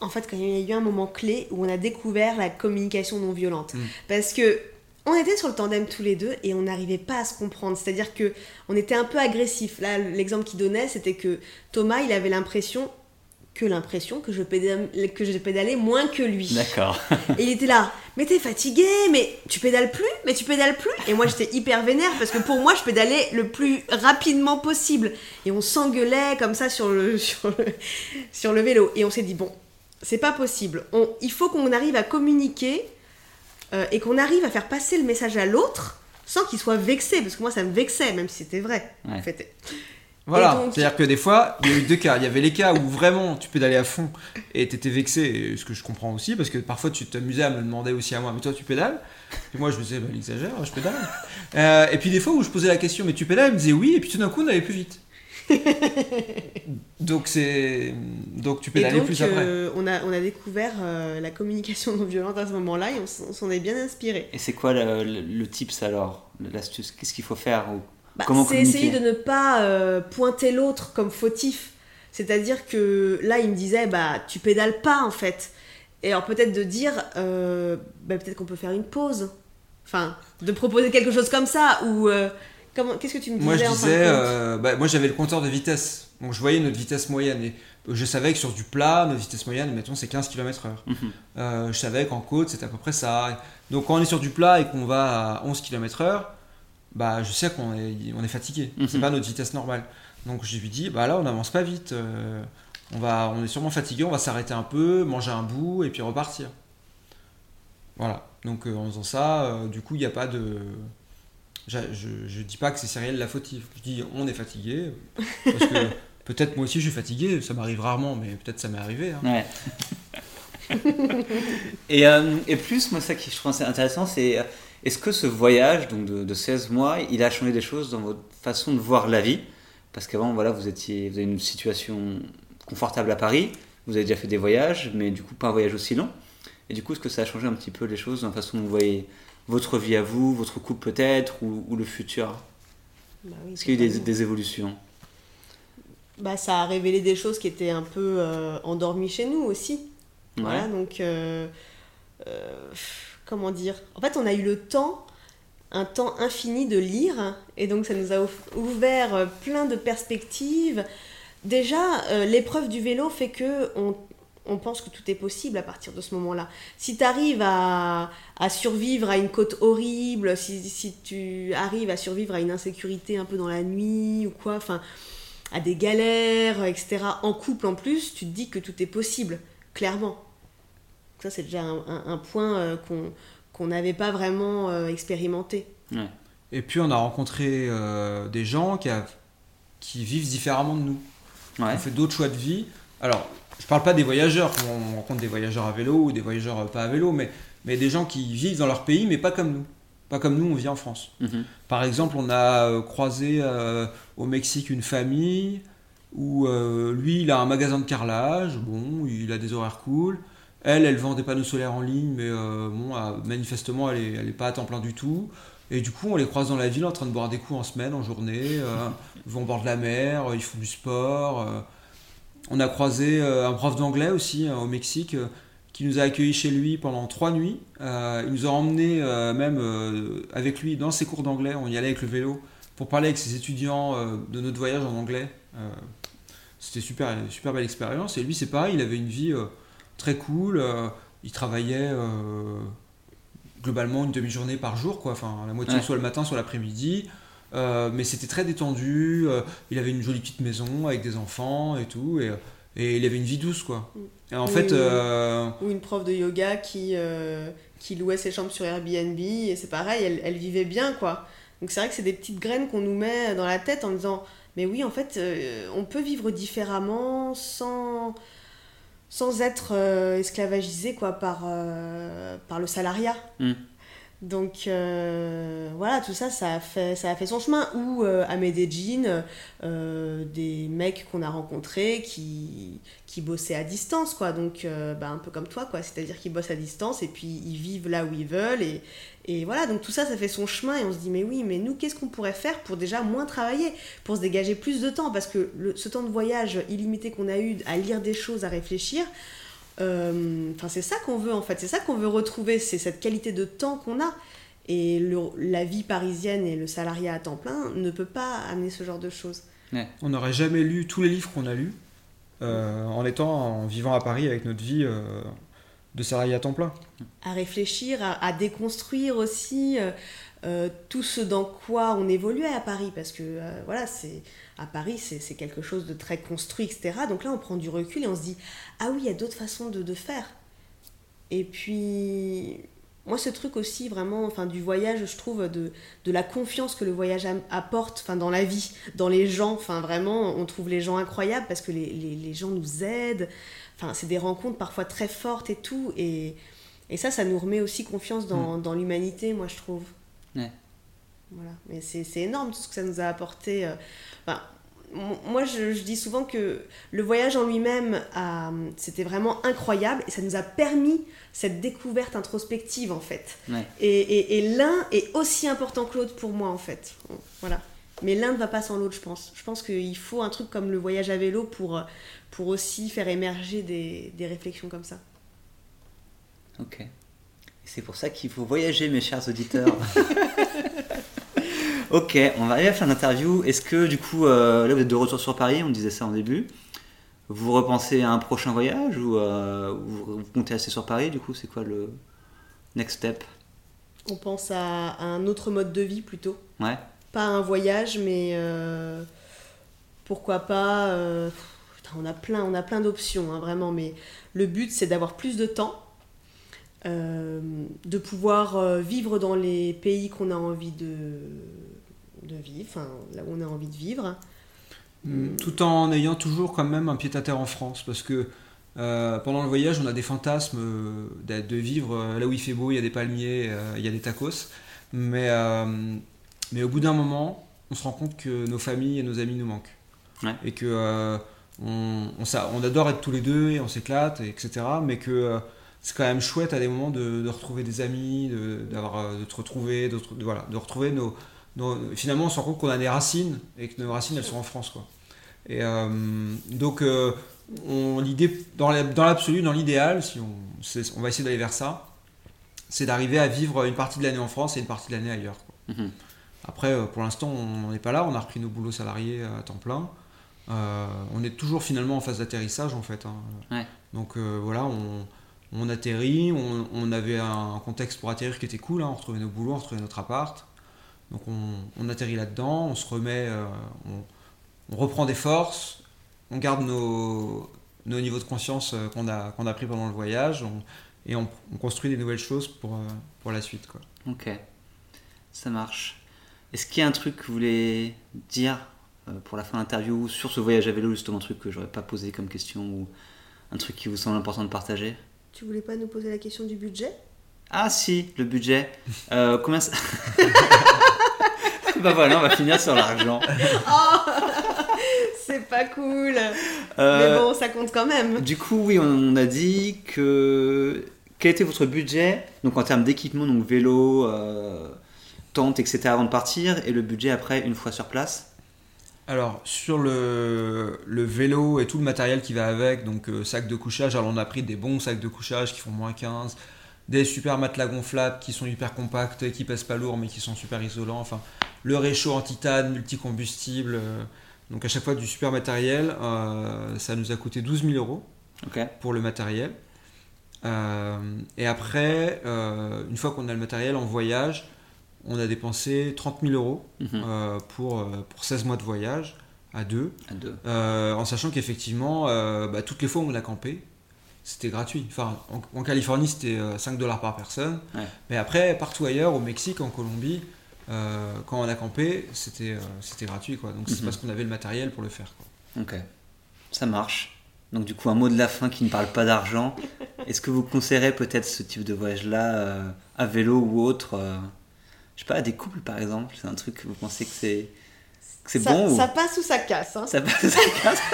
en fait, quand il y a eu un moment clé où on a découvert la communication non violente. Mm. Parce que on était sur le tandem tous les deux et on n'arrivait pas à se comprendre. C'est-à-dire que on était un peu agressif. Là, l'exemple qu'il donnait, c'était que Thomas, il avait l'impression que l'impression que je pédalais, que je pédalais moins que lui. D'accord. Et il était là, mais t'es fatigué, mais tu pédales plus, mais tu pédales plus. Et moi j'étais hyper vénère parce que pour moi je pédalais le plus rapidement possible. Et on s'engueulait comme ça sur le, sur le, sur le vélo. Et on s'est dit, bon, c'est pas possible. On, il faut qu'on arrive à communiquer euh, et qu'on arrive à faire passer le message à l'autre sans qu'il soit vexé. Parce que moi ça me vexait, même si c'était vrai. Ouais. En fait. Voilà, donc- c'est-à-dire que des fois, il y a eu deux cas. Il y avait les cas où vraiment tu peux d'aller à fond et t'étais vexé, et ce que je comprends aussi, parce que parfois tu t'amusais à me demander aussi à moi, mais toi tu pédales? Et moi je me disais, bah, il exagère, je pédale. Euh, et puis des fois où je posais la question, mais tu pédales? Il me disait oui, et puis tout d'un coup on allait plus vite. donc c'est. Donc tu donc plus après. euh, on, a, on a découvert euh, la communication non violente à ce moment-là et on s'en est bien inspiré. Et c'est quoi le, le- le tips alors L'astuce Qu'est-ce qu'il faut faire ou... Bah, Comment c'est essayer de ne pas euh, pointer l'autre comme fautif. C'est-à-dire que là, il me disait, bah, tu pédales pas en fait. Et alors peut-être de dire, euh, bah, peut-être qu'on peut faire une pause. Enfin, de proposer quelque chose comme ça. Ou euh, Qu'est-ce que tu me disais Moi je en fin de disais, euh, bah, moi j'avais le compteur de vitesse. Donc je voyais notre vitesse moyenne. Et je savais que sur du plat, notre vitesse moyenne, mettons, c'est 15 km/h. Euh, je savais qu'en côte, c'était à peu près ça. Donc quand on est sur du plat et qu'on va à 11 km/h, bah, je sais qu'on est, on est fatigué. C'est pas notre vitesse normale. Donc je lui dis, bah là on n'avance pas vite. euh, on, va, on est sûrement fatigué, on va s'arrêter un peu, manger un bout et puis repartir. Voilà. Donc euh, en faisant ça, euh, du coup, il n'y a pas de. Je, je, dis pas que c'est Cyrielle la fautive. Je dis on est fatigué. Parce que peut-être moi aussi je suis fatigué, ça m'arrive rarement, mais peut-être ça m'est arrivé. hein. Ouais. et, euh, et plus, moi, ça qui je trouve intéressant, c'est euh, est-ce que ce voyage donc de, de 16 mois, il a changé des choses dans votre façon de voir la vie? Parce qu'avant, voilà, vous, étiez, vous avez une situation confortable à Paris, vous avez déjà fait des voyages, mais du coup, pas un voyage aussi long. Et du coup, est-ce que ça a changé un petit peu les choses dans la façon dont vous voyez votre vie à vous, votre couple peut-être, ou, ou le futur Bah oui, Est-ce qu'il y a eu des, évolutions bah, ça a révélé des choses qui étaient un peu euh, endormies chez nous aussi. Voilà, donc, euh, euh, comment dire? En fait, on a eu le temps, un temps infini de lire, et donc ça nous a ouvert plein de perspectives. Déjà, l'épreuve du vélo fait que on, on pense que tout est possible à partir de ce moment-là. Si tu arrives à, à survivre à une côte horrible, si, si tu arrives à survivre à une insécurité un peu dans la nuit ou quoi, enfin, à des galères, etc., en couple en plus, tu te dis que tout est possible, clairement. Ça, c'est déjà un, un- un point euh, qu'on qu'on n'avait pas vraiment euh, expérimenté. Et puis on a rencontré euh, des gens qui, a- qui vivent différemment de nous. Ouais. On fait d'autres choix de vie. Alors, je parle pas des voyageurs, on rencontre des voyageurs à vélo ou des voyageurs euh, pas à vélo, mais, mais des gens qui vivent dans leur pays, mais pas comme nous. pas comme nous on vit en France. Mhm. Par exemple, on a euh, croisé euh, au Mexique une famille où euh, lui, il a un magasin de carrelage, bon, il a des horaires cool. Elle, elle vend des panneaux solaires en ligne, mais euh, bon, ah, manifestement, elle est, elle est pas à temps plein du tout. Et du coup, on les croise dans la ville en train de boire des coups en semaine, en journée. euh, ils vont au bord de la mer, ils font du sport. Euh. On a croisé euh, un prof d'anglais aussi hein, au Mexique euh, qui nous a accueillis chez lui pendant trois nuits. Euh, il nous a emmenés euh, même euh, avec lui dans ses cours d'anglais. On y allait avec le vélo pour parler avec ses étudiants euh, de notre voyage en anglais. Euh, C'était super, super belle expérience. Et lui, c'est pareil, il avait une vie euh, très cool. euh, il travaillait euh, globalement une demi-journée par jour, quoi. Enfin, la moitié Ouais. soit le matin, soit l'après-midi. Euh, mais c'était très détendu. euh, il avait une jolie petite maison avec des enfants et tout. Et, et il avait une vie douce, quoi. Et en Oui, fait, euh, Ou une prof de yoga qui, euh, qui louait ses chambres sur Airbnb, et c'est pareil, elle, elle vivait bien, quoi. Donc c'est vrai que c'est des petites graines qu'on nous met dans la tête en disant, mais oui, en fait, euh, on peut vivre différemment sans, sans être euh, esclavagisé, quoi, par, euh, par le salariat. Mm. Donc euh, voilà, tout ça, ça a fait, ça a fait son chemin. Ou euh, à Medellin, euh, des mecs qu'on a rencontrés qui, qui bossaient à distance, quoi. Donc euh, bah, un peu comme toi, quoi. C'est-à-dire qu'ils bossent à distance et puis ils vivent là où ils veulent. Et, et voilà, donc tout ça, ça fait son chemin et on se dit, mais oui, mais nous, qu'est-ce qu'on pourrait faire pour déjà moins travailler, pour se dégager plus de temps? Parce que ce temps de voyage illimité qu'on a eu à lire des choses, à réfléchir, Enfin, c'est ça qu'on veut en fait, c'est ça qu'on veut retrouver, c'est cette qualité de temps qu'on a. Et le- la vie parisienne et le salariat à temps plein ne peut pas amener ce genre de choses. on n'aurait jamais lu tous les livres qu'on a lus euh, en étant, en vivant à Paris avec notre vie euh, de salarié à temps plein. À réfléchir, à, à déconstruire aussi euh, euh, tout ce dans quoi on évoluait à Paris, parce que euh, voilà, c'est à Paris, c'est quelque chose de très construit, etc. Donc là, on prend du recul et on se dit ah oui, il y a d'autres façons de, de faire. Et puis moi, ce truc aussi vraiment, enfin du voyage, je trouve de, de la confiance que le voyage apporte, enfin dans la vie, dans les gens, enfin vraiment, on trouve les gens incroyables parce que les, les, les gens nous aident. Enfin, c'est des rencontres parfois très fortes et tout, et, et ça, ça nous remet aussi confiance dans, dans l'humanité, moi je trouve. Ouais. Voilà, mais c'est énorme tout ce que ça nous a apporté. euh. Enfin, moi, je, je dis souvent que le voyage en lui-même, c'était vraiment incroyable et ça nous a permis cette découverte introspective en fait. Ouais. Et, et- et l'un est aussi important que l'autre pour moi en fait. Voilà. Mais l'un ne va pas sans l'autre, je pense. Je pense qu'il faut un truc comme le voyage à vélo pour, pour aussi faire émerger des, des réflexions comme ça. Ok. C'est pour ça qu'il faut voyager, mes chers auditeurs. ok, on va arriver à de l'interview. Est-ce que, du coup, euh, là, vous êtes de retour sur Paris, on disait ça en début. Vous repensez à un prochain voyage ou euh, vous, comptez rester sur Paris Du coup, c'est quoi le next step? On pense à, à un autre mode de vie plutôt. Ouais. Pas un voyage, mais euh, pourquoi pas. euh, putain, on a plein, on a plein d'options, hein, vraiment. Mais le but, c'est d'avoir plus de temps, euh, de pouvoir euh, vivre dans les pays qu'on a envie de, de vivre, enfin là où on a envie de vivre. Mm. Tout en ayant toujours quand même un pied à terre en France, parce que euh, pendant le voyage, on a des fantasmes de, de vivre là où il fait beau, il y a des palmiers, euh, il y a des tacos, mais, euh, mais au bout d'un moment, on se rend compte que nos familles et nos amis nous manquent. Ouais. Et que euh, on, on, adore être tous les deux et on s'éclate, et etc. Mais que euh, c'est quand même chouette à des moments de, de retrouver des amis, de, d'avoir, euh, de te retrouver, de, de- voilà, de retrouver nos, nos- Finalement, on se rend compte qu'on a des racines et que nos racines, elles sont en France. Quoi. Et euh, donc, euh, on, l'idée, dans, la- dans l'absolu, dans l'idéal, si on, c'est- on va essayer d'aller vers ça, c'est d'arriver à vivre une partie de l'année en France et une partie de l'année ailleurs. quoi. Mhm. Après, pour l'instant, on n'en est pas là. On a repris nos boulots salariés à temps plein. Euh, on est toujours finalement en phase d'atterrissage en fait. hein. Ouais. Donc voilà, on, on atterrit. On, avait un contexte pour atterrir qui était cool. hein. On retrouvait nos boulots, on retrouvait notre appart. Donc on, atterrit là-dedans. On se remet, euh, on, reprend des forces. On garde nos, nos niveaux de conscience euh, qu'on a, a pris pendant le voyage. et on, on construit des nouvelles choses pour, euh, pour la suite. Quoi. Ok, ça marche. Est-ce qu'il y a un truc que vous voulez dire pour la fin de l'interview sur ce voyage à vélo, justement, un truc que j'aurais pas posé comme question ou un truc qui vous semble important de partager? Tu voulais pas nous poser la question du budget? Ah si, le budget. Euh, combien ça... bah voilà, on va finir sur l'argent. C'est pas cool. Euh, Mais bon, ça compte quand même. Du coup, oui, on a dit que... Quel était votre budget? Donc en termes d'équipement, donc vélo, euh, tente, etc. avant de partir, et le budget après, une fois sur place? Alors, sur le, le vélo et tout le matériel qui va avec, donc euh, sac de couchage, alors on a pris des bons sacs de couchage qui font moins 15, des super matelas gonflables qui sont hyper compacts et qui pèsent pas lourd mais qui sont super isolants, enfin, le réchaud en titane, multicombustible, euh, donc à chaque fois du super matériel, euh, ça nous a coûté 12 000 euros pour le matériel. Et après, une fois qu'on a le matériel en voyage, on a dépensé 30 000 euros Mhm. euh, pour, euh, pour 16 mois de voyage à deux, À deux. euh, en sachant qu'effectivement, euh, bah, toutes les fois où on a campé, c'était gratuit. Enfin, en, en Californie, c'était euh, 5 dollars par personne. Ouais. Mais après, partout ailleurs, au Mexique, en Colombie, euh, quand on a campé, c'était euh, c'était gratuit. Quoi. Donc c'est Mhm. parce qu'on avait le matériel pour le faire. Quoi. Ok. Ça marche. Donc du coup, un mot de la fin qui ne parle pas d'argent. Est-ce que vous conseillerez peut-être ce type de voyage-là euh, à vélo ou autre euh, Je sais pas, à des couples par exemple C'est un truc que vous pensez que c'est c'est bon ou ça passe ou ça casse. hein? ça passe ça casse?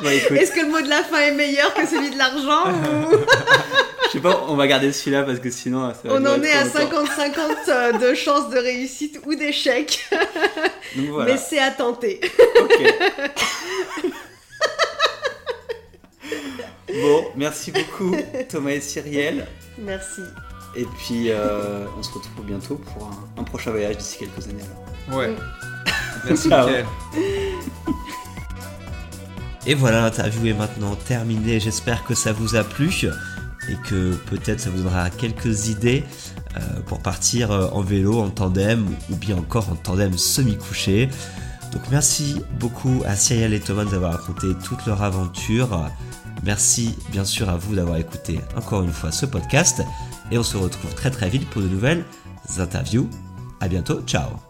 Bon, Est-ce que le mot de la fin est meilleur que celui de l'argent ou? Je sais pas, on va garder celui-là parce que sinon ça va on en est à trop longtemps. 50-50 euh, de chances de réussite ou d'échec voilà. Mais c'est à tenter. Ok. bon, merci beaucoup Thomas et Cyrielle. Merci. Et puis euh, on se retrouve bientôt pour un, un prochain voyage d'ici quelques années. alors. Ouais. Merci. Et voilà, l'interview est maintenant terminée. J'espère que ça vous a plu et que peut-être ça vous donnera quelques idées euh, pour partir euh, en vélo, en tandem ou bien encore en tandem semi-couché. Donc merci beaucoup à Cyril et Thomas d'avoir raconté toute leur aventure. Merci bien sûr à vous d'avoir écouté encore une fois ce podcast et on se retrouve très très vite pour de nouvelles interviews. À bientôt, ciao